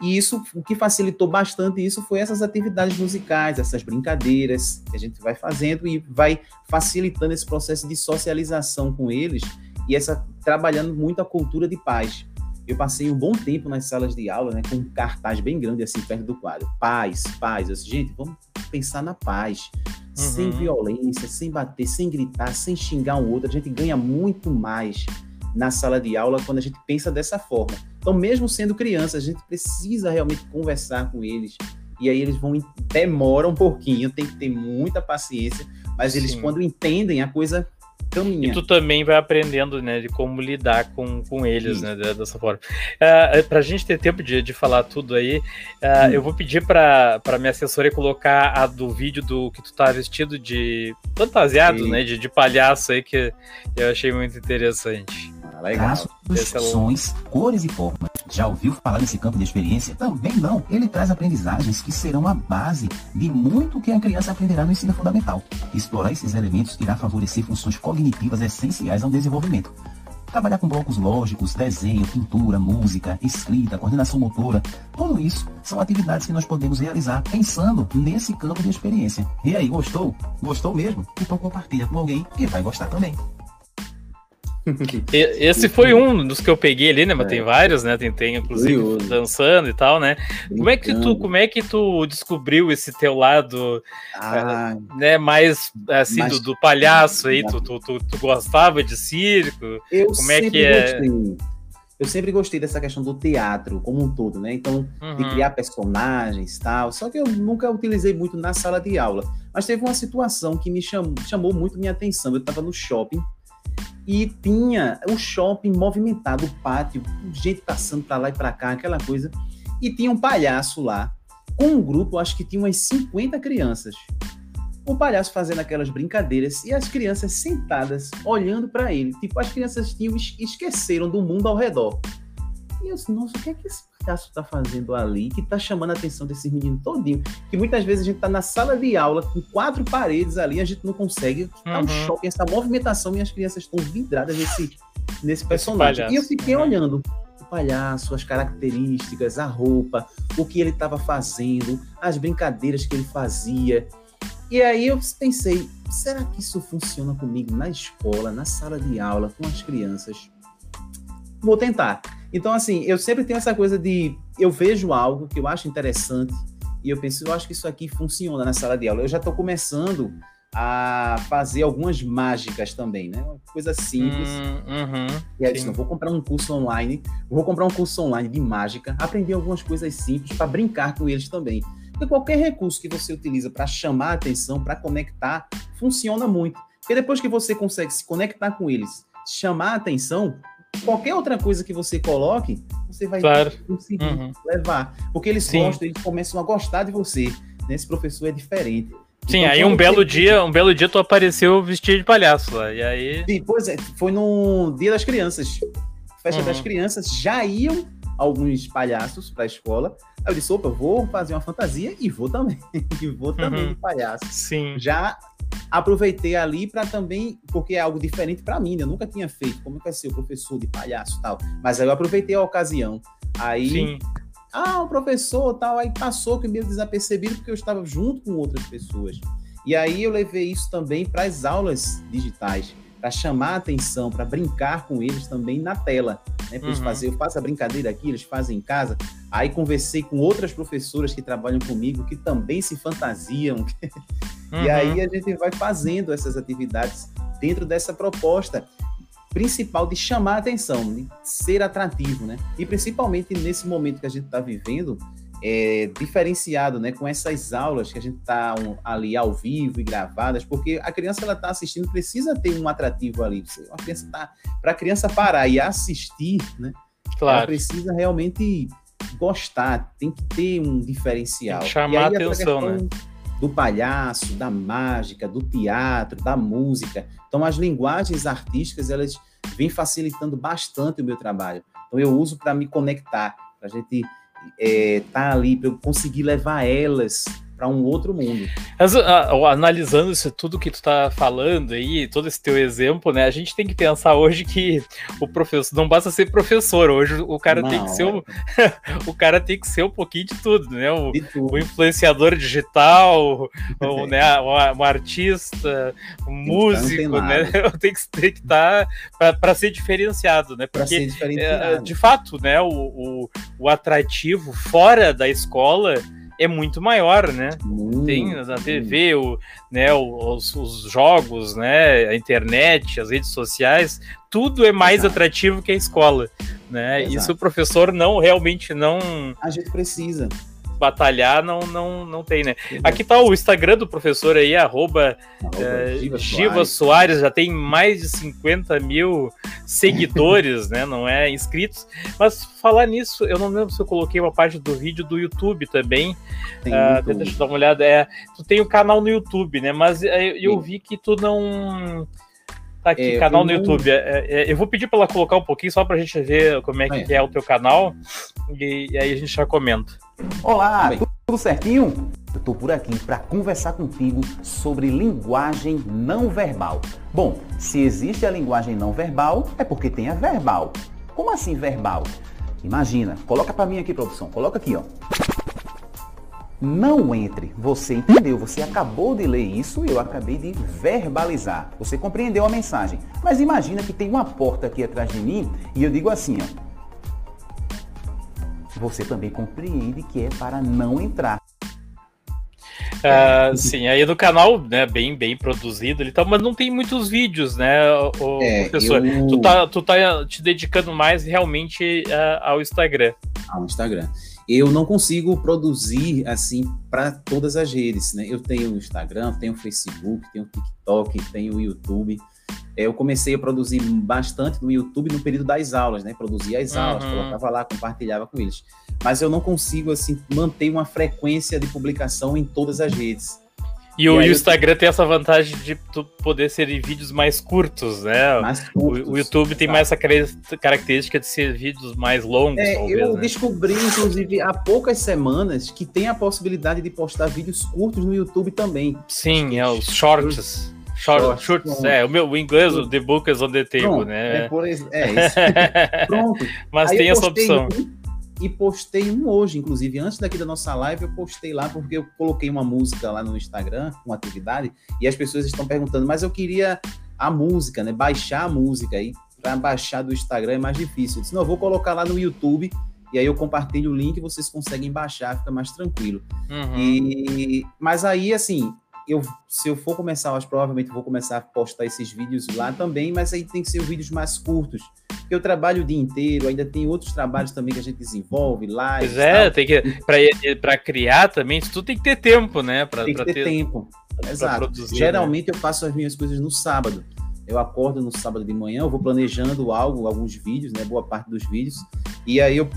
E isso, o que facilitou bastante isso foi essas atividades musicais, essas brincadeiras que a gente vai fazendo e vai facilitando esse processo de socialização com eles e essa trabalhando muito a cultura de paz. Eu passei um bom tempo nas salas de aula, né, com um cartaz bem grande assim perto do quadro. Paz, paz. Eu disse, gente, vamos pensar na paz. Sem Uhum. violência, sem bater, sem gritar, sem xingar um outro. A gente ganha muito mais na sala de aula quando a gente pensa dessa forma. Então, mesmo sendo criança, a gente precisa realmente conversar com eles. E aí eles vão demora um pouquinho, tem que ter muita paciência, mas eles Sim. quando entendem a coisa caminha. E tu também vai aprendendo, né, de como lidar com, com eles, Isso. né, de- dessa forma. Uh, pra gente ter tempo de, de falar tudo aí, Hum. eu vou pedir pra, pra minha assessora colocar a do vídeo do que tu tá vestido de fantasiado, Sim. né, de, de palhaço aí, que eu achei muito interessante. Ah, legal. Esse é o- sons, cores e formas. Já ouviu falar nesse campo de experiência? Também não. Ele traz aprendizagens que serão a base de muito que a criança aprenderá no ensino fundamental. Explorar esses elementos irá favorecer funções cognitivas essenciais ao desenvolvimento. Trabalhar com blocos lógicos, desenho, pintura, música, escrita, coordenação motora, tudo isso são atividades que nós podemos realizar pensando nesse campo de experiência. E aí, gostou? Gostou mesmo? Então compartilha com alguém que vai gostar também. Esse foi um dos que eu peguei ali, né? Mas É. tem vários, né? Tem, tem inclusive Curioso. dançando e tal, né? Como é que tu, Brincando. como é que tu descobriu esse teu lado, Ah, né? Mais assim Mais- do, do palhaço aí? Tu, tu, tu, tu gostava de circo? eu Como é que é? gostei. Eu sempre gostei dessa questão do teatro como um todo, né? Então, de Uhum. criar personagens e tal. Só que eu nunca utilizei muito na sala de aula. Mas teve uma situação que me chamou, chamou muito minha atenção. Eu estava no shopping e tinha o shopping movimentado, o pátio, gente passando para lá e para cá, aquela coisa. E tinha um palhaço lá, com um grupo, acho que tinha umas 50 crianças. o palhaço fazendo aquelas brincadeiras e as crianças sentadas olhando para ele. Tipo, as crianças tinham esqueceram do mundo ao redor. E eu disse, nossa, o que é que esse palhaço tá fazendo ali que tá chamando a atenção desses meninos todinho? Que muitas vezes a gente tá na sala de aula com quatro paredes ali, a gente não consegue. Tá um Uhum. choque, essa movimentação e as crianças estão vidradas nesse, nesse personagem. E eu fiquei Uhum. olhando o palhaço, as características, a roupa, o que ele estava fazendo, as brincadeiras que ele fazia. E aí eu pensei, será que isso funciona comigo na escola, na sala de aula, com as crianças? Vou tentar. Então, assim, eu sempre tenho essa coisa de eu vejo algo que eu acho interessante e eu penso, eu acho que isso aqui funciona na sala de aula. Eu já estou começando a fazer algumas mágicas também, né? Uma coisa simples. Hum, uhum. E aí não, vou comprar um curso online, vou comprar um curso online de mágica, aprender algumas coisas simples para brincar com eles também. Porque qualquer recurso que você utiliza para chamar a atenção, para conectar, funciona muito. Porque depois que você consegue se conectar com eles, chamar a atenção, qualquer outra coisa que você coloque, você vai Claro. conseguir Uhum. levar. Porque eles Sim. gostam, eles começam a gostar de você. né? Esse professor é diferente. Sim, Então, aí um belo você- dia, um belo dia tu apareceu vestido de palhaço lá. E aí. Sim, pois é, foi no Dia das Crianças. Festa Uhum. das Crianças, já iam alguns palhaços para a escola. Aí eu disse, opa, eu vou fazer uma fantasia e vou também. e vou também Uhum. de palhaço. Sim. Já aproveitei ali para também, porque é algo diferente para mim, né? eu nunca tinha feito, como é que vai ser o professor de palhaço e tal. Mas aí eu aproveitei a ocasião. Aí, Sim. ah, o professor tal, aí passou que meio desapercebido porque eu estava junto com outras pessoas. E aí eu levei isso também para as aulas digitais, para chamar a atenção, para brincar com eles também na tela, né? Para eles Uhum. fazer, eu faço a brincadeira aqui, eles fazem em casa. Aí conversei com outras professoras que trabalham comigo que também se fantasiam. E Uhum. aí a gente vai fazendo essas atividades dentro dessa proposta principal de chamar a atenção, de ser atrativo, né? E principalmente nesse momento que a gente está vivendo, é, diferenciado, né? Com essas aulas que a gente está ali ao vivo e gravadas, porque a criança ela está assistindo precisa ter um atrativo ali. Uma criança tá para a criança parar e assistir, né? Ela Claro. precisa realmente gostar, tem que ter um diferencial. Chamar a atenção, né? Do palhaço, da mágica, do teatro, da música. Então, as linguagens artísticas, elas vêm facilitando bastante o meu trabalho. Então, eu uso para me conectar, para a gente estar ali, para eu conseguir levar elas para um outro mundo. Ah, analisando isso tudo que tu tá falando aí, todo esse teu exemplo, né? A gente tem que pensar hoje que o professor não basta ser professor, hoje o cara tem que Não, ser um, o cara tem que ser um pouquinho de tudo, né? O, tudo. o influenciador digital, o, né, um artista, um músico, né? Tem que tem que estar para ser diferenciado, né? Porque ser diferenciado. é, de fato, né, o, o, o atrativo fora da escola é muito maior, né? Muito, Tem na. TV, o, né, os, os jogos, né, a internet, as redes sociais, tudo é mais Exato. atrativo que a escola, né? Exato. o professor não realmente não A gente precisa. Batalhar, não não, não tem, né? Aqui tá o Instagram do professor aí, arroba é, Giva Soares. Já tem mais de 50 mil seguidores, né? Não é inscritos. Mas falar nisso, eu não lembro se eu coloquei uma parte do vídeo do YouTube também. Tem muito- deixa eu dar uma olhada. É, tu tem o canal no YouTube, né? Mas é, eu, eu vi que tu não. Tá aqui, É, canal eu no não- YouTube. É, é, eu vou pedir pra ela colocar um pouquinho só pra gente ver como é que É. que é o teu canal. E, e aí a gente já comenta. Olá, Bem. tudo certinho? Eu tô por aqui para conversar contigo sobre linguagem não verbal. Bom, se existe a linguagem não verbal, é porque tem a verbal. Como assim verbal? Imagina, coloca para mim aqui, produção, coloca aqui, ó. Não entre. Você entendeu, você acabou de ler isso e eu acabei de verbalizar. Você compreendeu a mensagem. Mas imagina que tem uma porta aqui atrás de mim e eu digo assim, ó. Você também compreende que é para não entrar. Ah, sim, aí no canal, né, bem, bem produzido e tal, mas não tem muitos vídeos, né, o, É, professor? eu- Tu, tá, tu tá te dedicando mais realmente ah, ao Instagram. ao Instagram. Eu não consigo produzir assim para todas as redes, né? Eu tenho o Instagram, tenho o Facebook, tenho o TikTok, tenho o YouTube. É, Eu comecei a produzir bastante no YouTube no período das aulas, né? Produzia as aulas, Uhum. colocava lá, compartilhava com eles. Mas eu não consigo assim manter uma frequência de publicação em todas as redes. E, o, e o Instagram tem essa vantagem de tu poder ser em vídeos mais curtos, né? Mais O, curtos, o YouTube tem mais essa característica de ser vídeos mais longos, É, talvez, eu né? descobri, inclusive, há poucas semanas que tem a possibilidade de postar vídeos curtos no YouTube também. Sim, é os shorts. Short, Shorts, shorts, é, o meu o inglês, o The Book is on the Table, Pronto, né? É, por é isso. Pronto. Mas Aí tem essa opção. um e postei um hoje, inclusive, antes daqui da nossa live, eu postei lá porque eu coloquei uma música lá no Instagram, uma atividade, e as pessoas estão perguntando, mas eu queria a música, né? Baixar a música. E para baixar do Instagram é mais difícil. Eu disse, não, eu vou colocar lá no YouTube, e aí eu compartilho o link vocês conseguem baixar, fica mais tranquilo. Uhum. E, mas aí, assim, eu, se eu for começar, eu provavelmente vou começar a postar esses vídeos lá também, mas aí tem que ser vídeos mais curtos. Porque eu trabalho o dia inteiro, ainda tem outros trabalhos também que a gente desenvolve, lives. Pois é, tal. tem que. Pra criar também, isso tudo tem que ter tempo, né? Pra, tem que pra ter, tempo. pra Exato. produzir, né? Geralmente eu faço as minhas coisas no sábado. Eu acordo no sábado de manhã, eu vou planejando algo, alguns vídeos, né? Boa parte dos vídeos. E aí eu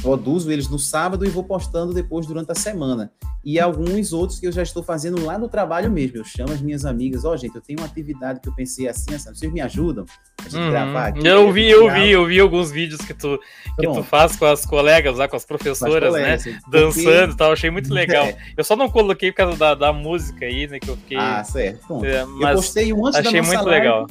produzo eles no sábado e vou postando depois durante a semana. E alguns outros que eu já estou fazendo lá no trabalho mesmo. Eu chamo as minhas amigas, ó, gente, eu tenho uma atividade que eu pensei assim, assim, vocês me ajudam a gente Uhum. gravar aqui? Eu vi, eu vi, eu vi alguns vídeos que tu, que tu faz com as colegas lá, com as com as professoras, né? colegas, porque- Dançando e tal, achei muito legal. É. Eu só não coloquei por causa da, da música aí, né? Que eu fiquei. Ah, certo. Pronto. é, eu mas postei um antes da achei nossa muito live, legal.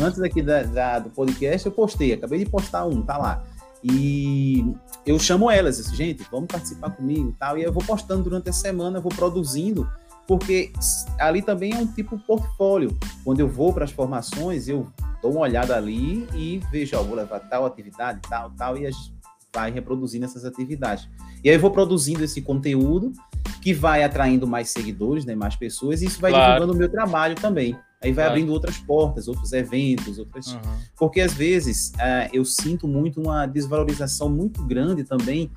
antes aqui da, da- do podcast, eu postei, acabei de postar um, tá lá. E eu chamo elas, disse, gente, vamos participar comigo e tal. E eu vou postando durante a semana, eu vou produzindo, porque ali também é um tipo portfólio. Quando eu vou para as formações, eu dou uma olhada ali e vejo, ó, vou levar tal atividade, tal, tal, e a gente vai reproduzindo essas atividades. E aí eu vou produzindo esse conteúdo que vai atraindo mais seguidores, né, mais pessoas, e isso vai Claro. divulgando o meu trabalho também. Aí vai Claro. abrindo outras portas, outros eventos, outras. Uhum. Porque às vezes ah, eu sinto muito uma desvalorização muito grande também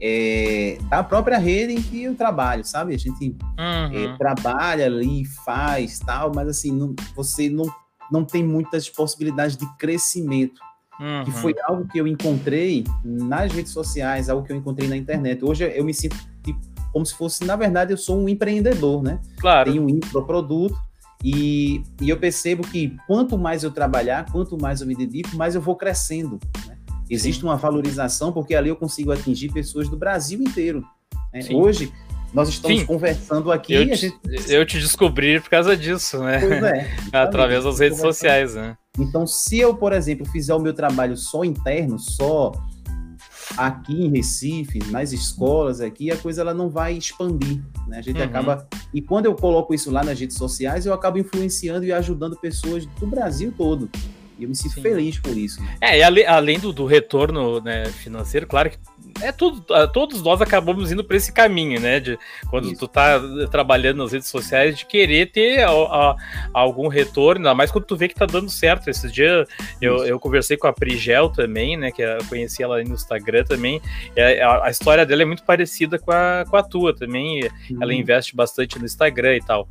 é, da própria rede em que eu trabalho, sabe? A gente é, Uhum. trabalha ali, faz tal, mas assim, não- você não, não tem muitas possibilidades de crescimento que Uhum. foi algo que eu encontrei nas redes sociais, algo que eu encontrei na internet. Hoje eu me sinto tipo, como se fosse, na verdade, eu sou um empreendedor, né? Claro. Tenho um infoproduto e, e eu percebo que quanto mais eu trabalhar, quanto mais eu me dedico, mais eu vou crescendo. né? Existe uma valorização porque ali eu consigo atingir pessoas do Brasil inteiro. né? Sim. Hoje nós estamos Sim. conversando aqui. Eu a te, gente- eu te descobri por causa disso, né? Pois é, Através das redes sociais, né? Então, se eu, por exemplo, fizer o meu trabalho só interno, só aqui em Recife, nas escolas aqui, a coisa ela não vai expandir, né? A gente Uhum. acaba e quando eu coloco isso lá nas redes sociais, eu acabo influenciando e ajudando pessoas do Brasil todo. E eu me sinto Sim. feliz por isso. É, e além do, do retorno né, financeiro, claro que é tudo, todos nós acabamos indo para esse caminho, né? De quando Isso. tu tá trabalhando nas redes sociais, de querer ter a- a- algum retorno, ainda mais quando tu vê que tá dando certo. Esses dias eu, eu conversei com a Prigel também, né? Que eu conheci ela no Instagram também. É, a, a história dela é muito parecida com a, com a tua também. Ela Uhum. investe bastante no Instagram e tal.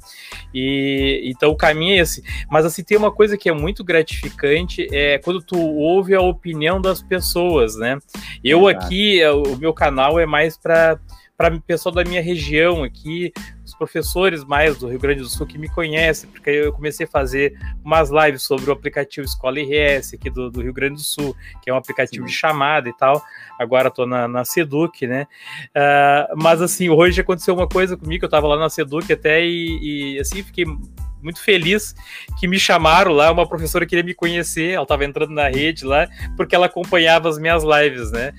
E então o caminho é esse. Mas assim, tem uma coisa que é muito gratificante, é quando tu ouve a opinião das pessoas, né? Eu Exato. aqui, é, o meu canal é mais para para pessoal da minha região aqui, os professores mais do Rio Grande do Sul que me conhecem, porque eu comecei a fazer umas lives sobre o aplicativo Escola RS aqui do, do Rio Grande do Sul, que é um aplicativo Sim. de chamada e tal. Agora estou na, na Seduc, né? Ah, mas assim, hoje aconteceu uma coisa comigo, eu estava lá na Seduc até e, e, assim, fiquei muito feliz que me chamaram lá, uma professora queria me conhecer, ela estava entrando na rede lá, porque ela acompanhava as minhas lives, né?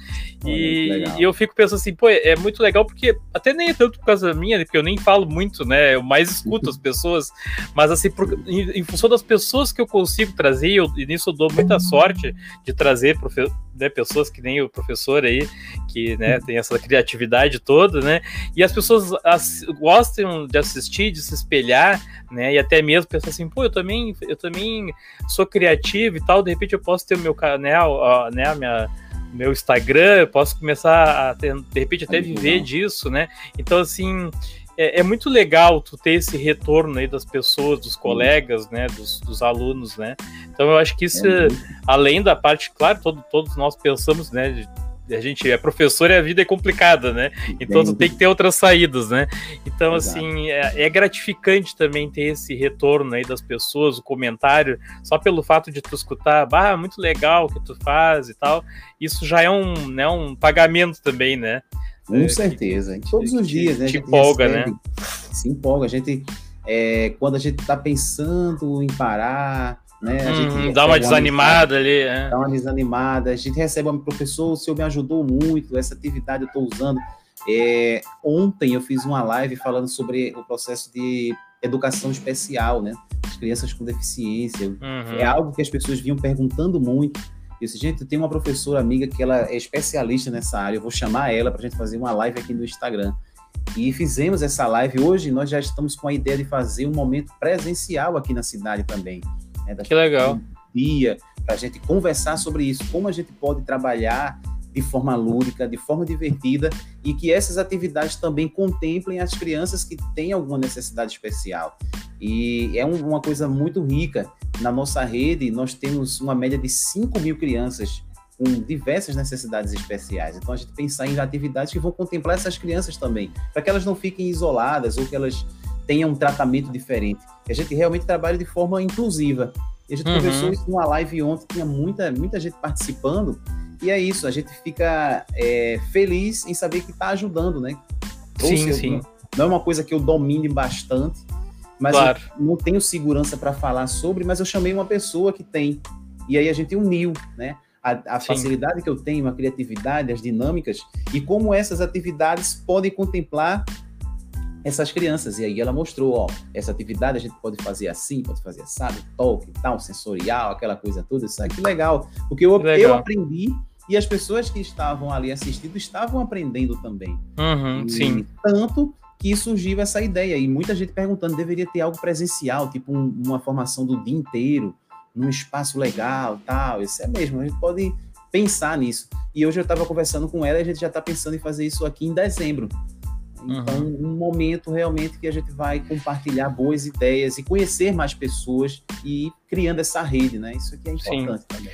E, e eu fico pensando assim, pô, é muito legal porque até nem é tanto por causa minha, porque eu nem falo muito, né? Eu mais escuto as pessoas, mas assim, por- em, em função das pessoas que eu consigo trazer, eu, e nisso eu dou muita sorte de trazer profe- né, pessoas que nem o professor aí, que né, tem essa criatividade toda, né? E as pessoas ass- gostam de assistir, de se espelhar, né? E até mesmo pensar assim, pô, eu também, eu também sou criativo e tal, de repente eu posso ter o meu canal, né, a minha meu Instagram, eu posso começar a ter, de repente até viver disso, né? Então assim, é, é muito legal tu ter esse retorno aí das pessoas, dos colegas, né, dos, dos alunos, né? Então eu acho que isso, É, além da parte, claro, todo, todos nós pensamos, né, de a gente é professor e a vida é complicada, né? Então tu tem que ter outras saídas, né? Então, Exato. assim, é, é gratificante também ter esse retorno aí das pessoas, o comentário, só pelo fato de tu escutar, bah, muito legal o que tu faz e tal. Isso já é um, né, um pagamento também, né? Com É, certeza. que- Todos os que dias, né? te empolga, recebe- Se empolga. A gente, é, quando a gente está pensando em parar, né? A gente Hum, recebe dá uma desanimada ali, é. dá uma desanimada. A gente recebe uma professor, o senhor me ajudou muito, essa atividade eu estou usando. É, ontem eu fiz uma live falando sobre o processo de educação especial, né? As crianças com deficiência. Uhum. É algo que as pessoas vinham perguntando muito. Eu disse, gente, eu tenho uma professora amiga que ela é especialista nessa área, eu vou chamar ela para a gente fazer uma live aqui no Instagram. E fizemos essa live. Hoje nós já estamos com a ideia de fazer um momento presencial aqui na cidade também. Né, da Que legal. dia, para a gente conversar sobre isso, como a gente pode trabalhar de forma lúdica, de forma divertida, e que essas atividades também contemplem as crianças que têm alguma necessidade especial. E é um- uma coisa muito rica. Na nossa rede, nós temos uma média de 5 mil crianças com diversas necessidades especiais. Então, a gente pensar em atividades que vão contemplar essas crianças também, para que elas não fiquem isoladas ou que elas tenham um tratamento diferente. Que a gente realmente trabalhe de forma inclusiva. E a gente Uhum. conversou isso numa live ontem, tinha muita, muita gente participando, e é isso, a gente fica é, feliz em saber que está ajudando, né? Ou Sim, seja, sim. Não, é uma coisa que eu domine bastante, mas Claro. não tenho segurança para falar sobre, mas eu chamei uma pessoa que tem. E aí a gente uniu, né? A, a facilidade que eu tenho, a criatividade, as dinâmicas, e como essas atividades podem contemplar essas crianças. E aí ela mostrou, ó, essa atividade a gente pode fazer assim, pode fazer assado, toque, tal, sensorial, aquela coisa toda. Isso aí que legal. Porque eu, Que legal. eu aprendi e as pessoas que estavam ali assistindo estavam aprendendo também. Uhum, E sim. Tanto que surgiu essa ideia. E muita gente perguntando, deveria ter algo presencial, tipo um- uma formação do dia inteiro, num espaço legal, tal. Isso é mesmo, a gente pode pensar nisso. E hoje eu estava conversando com ela e a gente já está pensando em fazer isso aqui em dezembro. Então, um momento realmente que a gente vai compartilhar boas ideias e conhecer mais pessoas e ir criando essa rede, né? Isso aqui é Sim. importante também.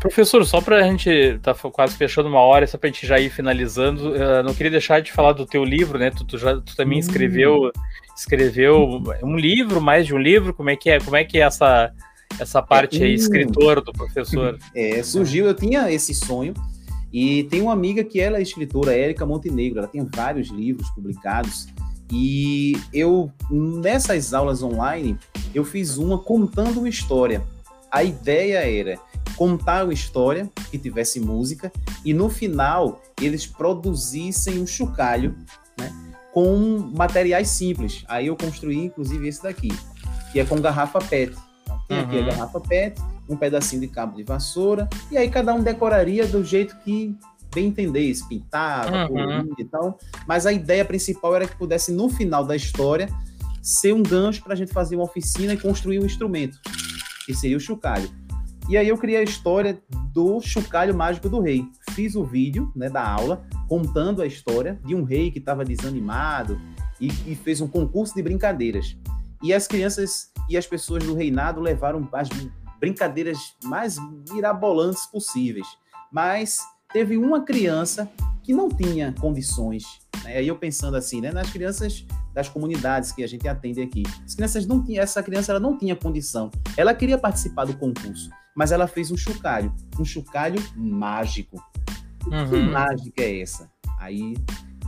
Professor, só para a gente tá quase fechando uma hora, só para a gente já ir finalizando, eu não queria deixar de falar do teu livro, né? Tu, tu já tu também Hum. escreveu escreveu um livro, mais de um livro. Como é que é? Como é que é essa essa parte aí, um- escritor do professor? É, surgiu, eu tinha esse sonho e tem uma amiga que ela é escritora, Érica Montenegro, ela tem vários livros publicados e eu, nessas aulas online, eu fiz uma contando uma história. A ideia era contar uma história que tivesse música e no final eles produzissem um chocalho, né, com materiais simples. Aí eu construí, inclusive, esse daqui, que é com garrafa PET. Então, tem aqui a Uhum. garrafa PET, um pedacinho de cabo de vassoura, e aí cada um decoraria do jeito que bem entendesse, pintava, Uhum. coloria e tal. Mas a ideia principal era que pudesse, no final da história, ser um gancho para a gente fazer uma oficina e construir um instrumento, que seria o chocalho. E aí eu criei a história do chocalho mágico do rei. Fiz o vídeo né, da aula, contando a história de um rei que estava desanimado e, e fez um concurso de brincadeiras. E as crianças e as pessoas do reinado levaram as brincadeiras mais mirabolantes possíveis. Mas teve uma criança que não tinha condições. Né? Aí eu pensando assim, né, nas crianças das comunidades que a gente atende aqui. As crianças não tinham, essa criança ela não tinha condição. Ela queria participar do concurso, mas ela fez um chocalho, um chocalho mágico. Que Uhum. mágica é essa? Aí,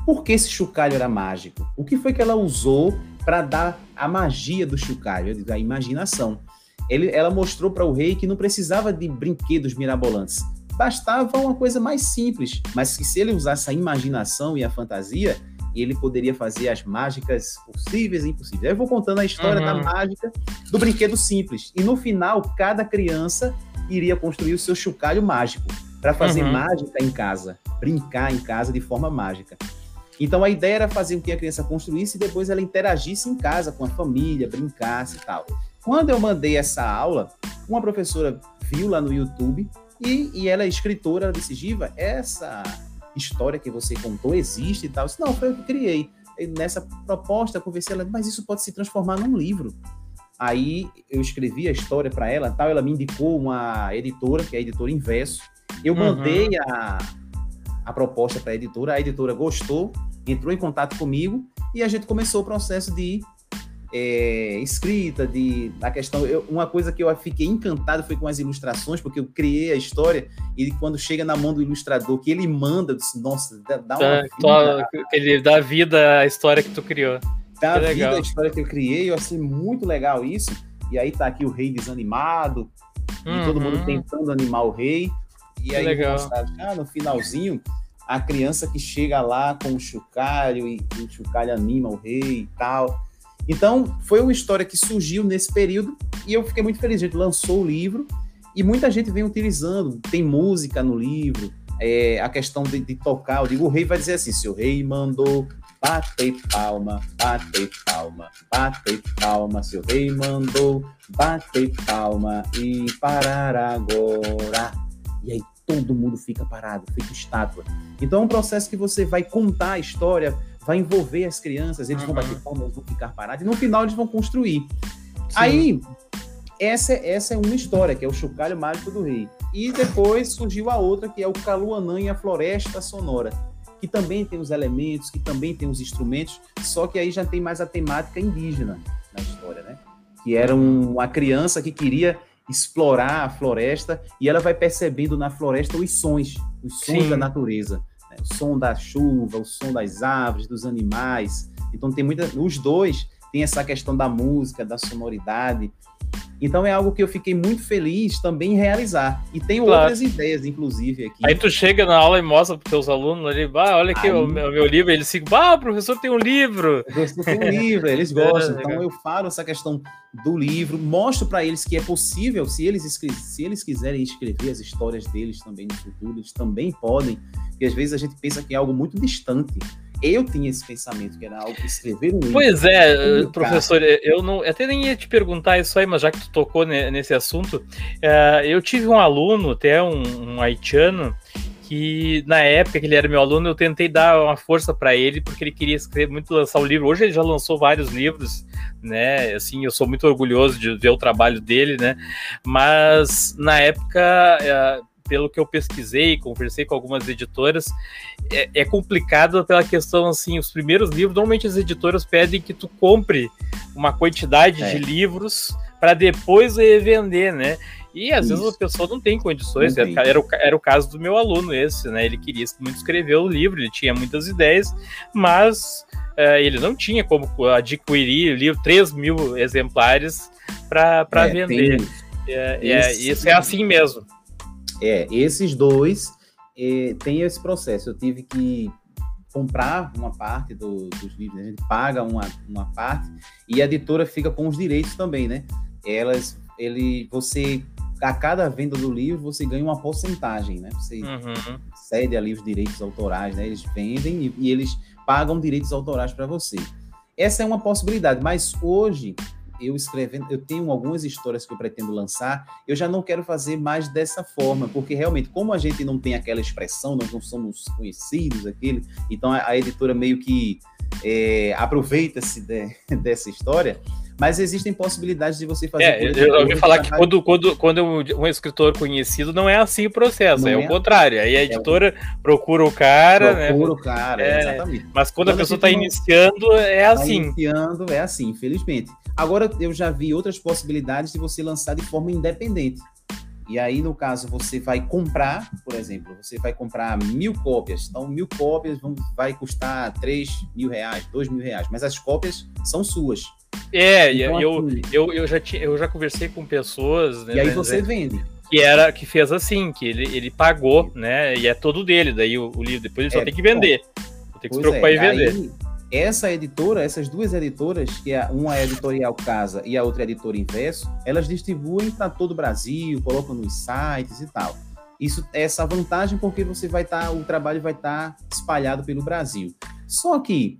por que esse chocalho era mágico? O que foi que ela usou para dar a magia do chocalho? Eu digo, a imaginação. Ele, ela mostrou para o rei que não precisava de brinquedos mirabolantes. Bastava uma coisa mais simples, mas que se ele usasse a imaginação e a fantasia, ele poderia fazer as mágicas possíveis e impossíveis. Eu vou contando a história Uhum. da mágica do brinquedo simples. E no final, cada criança iria construir o seu chocalho mágico para fazer Uhum. mágica em casa, brincar em casa de forma mágica. Então a ideia era fazer com que a criança construísse e depois ela interagisse em casa com a família, brincasse e tal. Quando eu mandei essa aula, uma professora viu lá no YouTube e, e ela é escritora, ela disse, Giva, essa história que você contou existe e tal. Eu disse, não, foi eu que criei. E nessa proposta, eu conversei ela, mas isso pode se transformar num livro. Aí eu escrevi a história para ela, tal, ela me indicou uma editora, que é a editora Inverso. Eu Uhum. mandei a, a proposta para a editora, a editora gostou, entrou em contato comigo e a gente começou o processo de é, escrita, de a questão. Eu, uma coisa que eu fiquei encantado foi com as ilustrações, porque eu criei a história e quando chega na mão do ilustrador, que ele manda, eu disse, nossa, dá, dá uma. Dá, ele dá vida à história que tu criou. Dá que vida legal. à história que eu criei, eu achei muito legal isso. E aí tá aqui o rei desanimado, uhum. e todo mundo tentando animar o rei. E que aí legal. Mostrar, ah, no finalzinho, a criança que chega lá com o chocalho e, e o chocalho anima o rei e tal. Então, foi uma história que surgiu nesse período e eu fiquei muito feliz. A gente lançou o livro e muita gente vem utilizando. Tem música no livro, é, a questão de, de, tocar. Eu digo, o rei vai dizer assim: se o rei mandou bater palma, bater palma, bater palma, se o rei mandou bater palma e parar agora. E aí todo mundo fica parado, fica estátua. Então é um processo que você vai contar a história vai envolver as crianças, eles uhum. vão bater palmas, vão ficar parados, e no final eles vão construir. Sim. Aí, essa, essa é uma história, que é o Chocalho Mágico do Rei. E depois surgiu a outra, que é o Caluanã e a Floresta Sonora, que também tem os elementos, que também tem os instrumentos, só que aí já tem mais a temática indígena na história, né? Que era um, uma criança que queria explorar a floresta e ela vai percebendo na floresta os sons, os sons Sim. da natureza o som da chuva, o som das árvores, dos animais. Então tem muita, os dois têm essa questão da música, da sonoridade. Então é algo que eu fiquei muito feliz também em realizar. E tem claro. outras ideias, inclusive, aqui. Aí tu chega na aula e mostra para os teus alunos ali, ah, olha aqui Aí... o, meu, meu, livro, eles ficam, ah, o professor tem um livro. O professor tem um livro, eles gostam. É, então eu falo essa questão do livro, mostro para eles que é possível, se eles, se eles quiserem escrever as histórias deles também no futuro, eles também podem, porque às vezes a gente pensa que é algo muito distante. Eu tinha esse pensamento, que era algo que escrever um livro. Pois é, publicar. professor, eu não até nem ia te perguntar isso aí, mas já que tu tocou nesse assunto, uh, eu tive um aluno, até um, um haitiano, que na época que ele era meu aluno, eu tentei dar uma força para ele, porque ele queria escrever muito, lançar o livro. Hoje ele já lançou vários livros, né? Assim, eu sou muito orgulhoso de ver o trabalho dele, né? Mas na época. Uh, pelo que eu pesquisei, conversei com algumas editoras, é, é, complicado pela questão assim, os primeiros livros, normalmente as editoras pedem que tu compre uma quantidade é. de livros para depois revender, né? E às Isso. vezes a pessoa não tem condições, não tem. Era, o, era o caso do meu aluno esse, né? Ele queria muito escrever o livro, ele tinha muitas ideias, mas é, ele não tinha como adquirir livro, 3 mil exemplares para é, vender. Tem... É, é, isso é assim mesmo. É, esses dois tem esse processo. Eu tive que comprar uma parte do, dos livros, né? a gente paga uma, uma parte e a editora fica com os direitos também, né? Elas, ele, você, a cada venda do livro, você ganha uma porcentagem, né? Você uhum. cede ali os direitos autorais, né? Eles vendem e, e eles pagam direitos autorais para você. Essa é uma possibilidade, mas hoje eu escrevendo, eu tenho algumas histórias que eu pretendo lançar, eu já não quero fazer mais dessa forma, porque realmente, como a gente não tem aquela expressão, nós não somos conhecidos, aquele, então a, a editora meio que é, aproveita-se de, dessa história, mas existem possibilidades de você fazer. É, eu ouvi falar que quando, quando, quando um escritor conhecido não é assim o processo, não é, é o contrário. Aí a editora é o... procura o cara, né? procura né? o cara, é, exatamente. Mas quando, quando a pessoa está iniciando, é tá assim. Iniciando, é assim, infelizmente. Agora, eu já vi outras possibilidades de você lançar de forma independente. E aí, no caso, você vai comprar, por exemplo, você vai comprar mil cópias. Então, mil cópias vão, vai custar três mil reais, dois mil reais, mas as cópias são suas. É, então, eu, assim, eu, eu, já tinha, eu já conversei com pessoas. Né, e aí você vende. Que era que fez assim, que ele, ele pagou, né? E é todo dele, daí o, o livro, depois ele é, só tem que vender. Tem que se preocupar é, em vender. Aí, essa editora, essas duas editoras, que é uma é editorial Casa e a outra é editora Inverso, elas distribuem para todo o Brasil, colocam nos sites e tal. Isso é essa vantagem porque você vai estar, tá, o trabalho vai estar tá espalhado pelo Brasil. Só que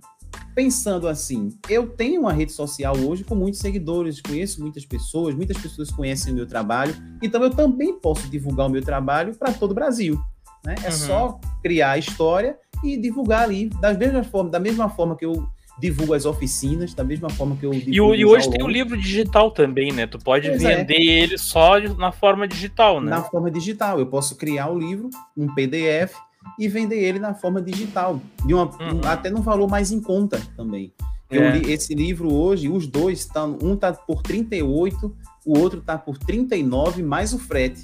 pensando assim, eu tenho uma rede social hoje com muitos seguidores, conheço muitas pessoas, muitas pessoas conhecem o meu trabalho, então eu também posso divulgar o meu trabalho para todo o Brasil. Né? É uhum. só criar a história e divulgar ali da mesma forma, da mesma forma que eu divulgo as oficinas, da mesma forma que eu divulgo. E, e hoje tem o livro digital também, né? Tu pode pois é. vender é. ele só na forma digital, né? Na forma digital. Eu posso criar o livro, um PDF, e vender ele na forma digital, de uma, Uhum. até num valor mais em conta também. Eu É. li esse livro hoje, os dois, tá, um tá por 38, o outro tá por 39, mais o frete.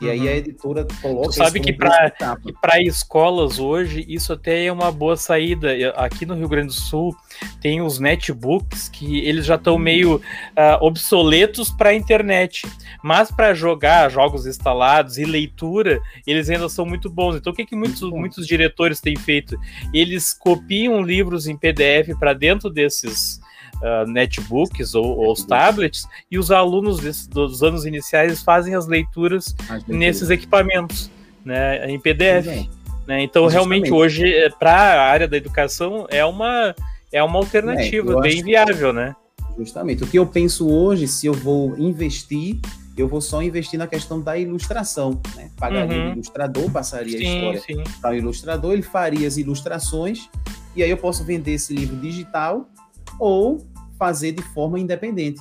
E aí Uhum. a editora coloca Tu sabe isso que para escolas hoje, isso até é uma boa saída. Aqui no Rio Grande do Sul tem os netbooks que eles já estão meio ah, obsoletos para a internet, mas para jogar jogos instalados e leitura, eles ainda são muito bons. Então, o que, que muitos, muitos diretores têm feito? Eles copiam livros em PDF para dentro desses ah, netbooks ou, ou os tablets e os alunos desse- dos anos iniciais fazem as leituras As leituras. nesses equipamentos, né, em PDF. É. né? Então, Justamente. realmente, hoje, para a área da educação, é uma, é uma alternativa É, bem viável, né? Justamente. O que eu penso hoje, se eu vou investir, eu vou só investir na questão da ilustração. Né? Pagaria Uhum. o ilustrador, passaria a Sim, história sim. para o ilustrador, ele faria as ilustrações, e aí eu posso vender esse livro digital ou fazer de forma independente.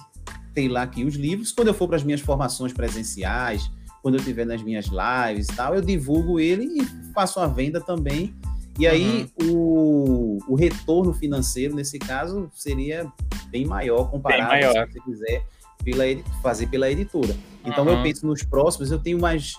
Tem lá aqui os livros. Quando eu for para as minhas formações presenciais, quando eu estiver nas minhas lives e tal, eu divulgo ele e faço a venda também. E aí Uhum. o, o retorno financeiro, nesse caso, seria bem maior comparado Bem maior. se você quiser pela, fazer pela editora. Então eu Uhum. penso nos próximos, eu tenho mais,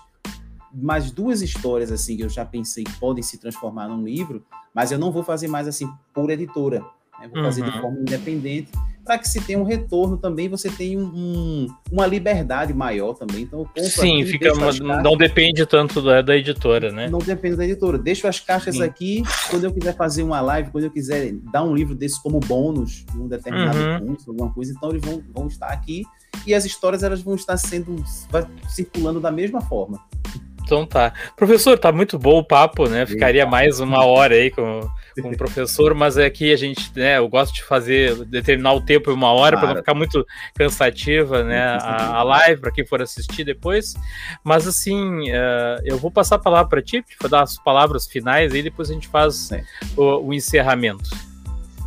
mais duas histórias assim que eu já pensei que podem se transformar num livro, mas eu não vou fazer mais assim por editora. Né? Vou fazer de Uhum. forma independente para que se tenha um retorno também, você tem um, um- uma liberdade maior também. Então Sim, aqui, fica uma- caixas- não depende tanto da, da editora, né? não depende da editora. Deixo as caixas Sim. aqui. Quando eu quiser fazer uma live, quando eu quiser dar um livro desse como bônus, num determinado Uhum. curso, alguma coisa, então eles vão, vão estar aqui. E as histórias elas vão estar sendo vai circulando da mesma forma. Então tá. Professor, tá muito bom o papo, né? Ficaria mais uma hora aí com, com o professor, mas aqui a gente, né, eu gosto de fazer, determinar o tempo em uma hora para não Claro. ficar muito cansativa, né, a, a live para quem for assistir depois. Mas assim, eh, eu vou passar a palavra para ti, para dar as palavras finais e depois a gente faz Certo. o, o encerramento.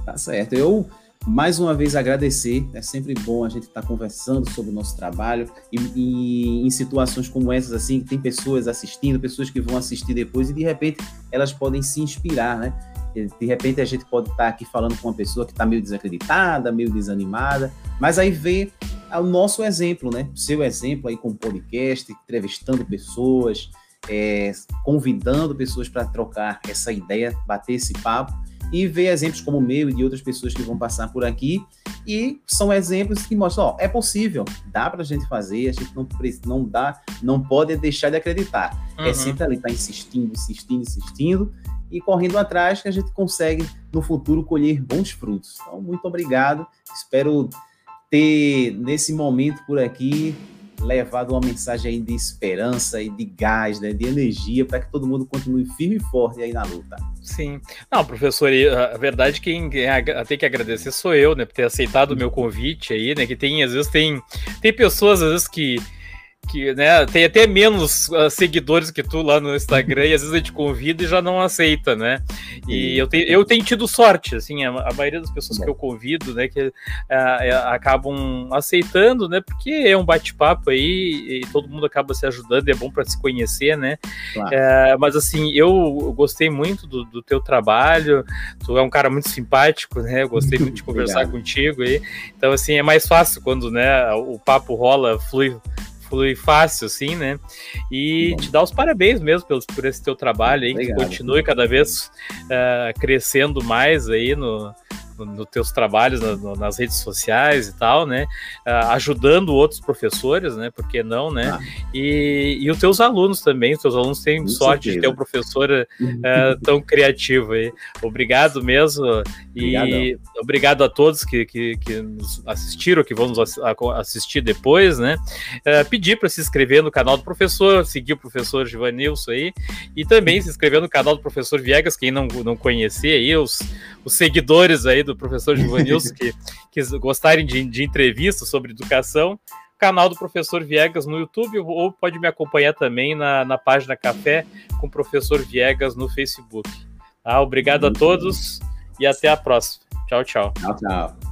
Tá certo. Eu mais uma vez agradecer. É sempre bom a gente estar conversando sobre o nosso trabalho e, e em situações como essas assim, que tem pessoas assistindo, pessoas que vão assistir depois e de repente elas podem se inspirar, né? De repente a gente pode estar aqui falando com uma pessoa que está meio desacreditada, meio desanimada, mas aí vê o nosso exemplo, né? O seu exemplo aí com o podcast, entrevistando pessoas, é, convidando pessoas para trocar essa ideia, bater esse papo e ver exemplos como o meu e de outras pessoas que vão passar por aqui. E são exemplos que mostram, ó, é possível, dá para a gente fazer, a gente não, não dá, não pode deixar de acreditar. É Uhum. sempre ali, tá insistindo, insistindo, insistindo e correndo atrás que a gente consegue no futuro colher bons frutos. Então, muito obrigado. Espero ter nesse momento por aqui levado uma mensagem aí de esperança e de gás, né, de energia para que todo mundo continue firme e forte aí na luta. Sim. Não, professor, e a verdade quem a- tem que agradecer sou eu, né, por ter aceitado o meu convite aí, né, que tem, às vezes, tem, tem pessoas, às vezes, que, que né, tem até menos ah, seguidores que tu lá no Instagram e às vezes a gente convida e já não aceita, né, e eu, tenho eu tenho tido sorte, assim, a, a maioria das pessoas Bom. que eu convido, né, que é, acabam aceitando, né, porque é um bate-papo aí e todo mundo acaba se ajudando, é bom para se conhecer, né, Claro. é, mas assim, eu gostei muito do, do teu trabalho. Tu é um cara muito simpático, né? Eu gostei muito de conversar Obrigado. contigo aí. Então, assim, é mais fácil quando, né, o papo rola, flui, flui fácil, assim, né? E Bom. te dar os parabéns mesmo pelo, por esse teu trabalho aí, que Obrigado. continue cada vez eh, crescendo mais aí no- nos teus trabalhos na- no- nas redes sociais e tal, né? Ah, ajudando outros professores, né? Por que não, né? Ah. E, e os teus alunos também, os teus alunos têm Com sorte de ter certeza. um professor eh, tão criativo aí. Obrigado mesmo. E Obrigadão. obrigado a todos que, que, que nos assistiram, que vão nos assistir depois, né? Eh, pedir para se inscrever no canal do professor, seguir o professor Givanilson aí, e também se inscrever no canal do professor Viegas, quem não, não conhecer aí, os, os seguidores aí do professor Givanilson que, que gostarem de, de entrevistas sobre educação, canal do professor Viegas no YouTube, ou pode me acompanhar também na, na página Café com o professor Viegas no Facebook. Tá? Obrigado a todos e até a próxima. Tchau, tchau. Tchau, tchau.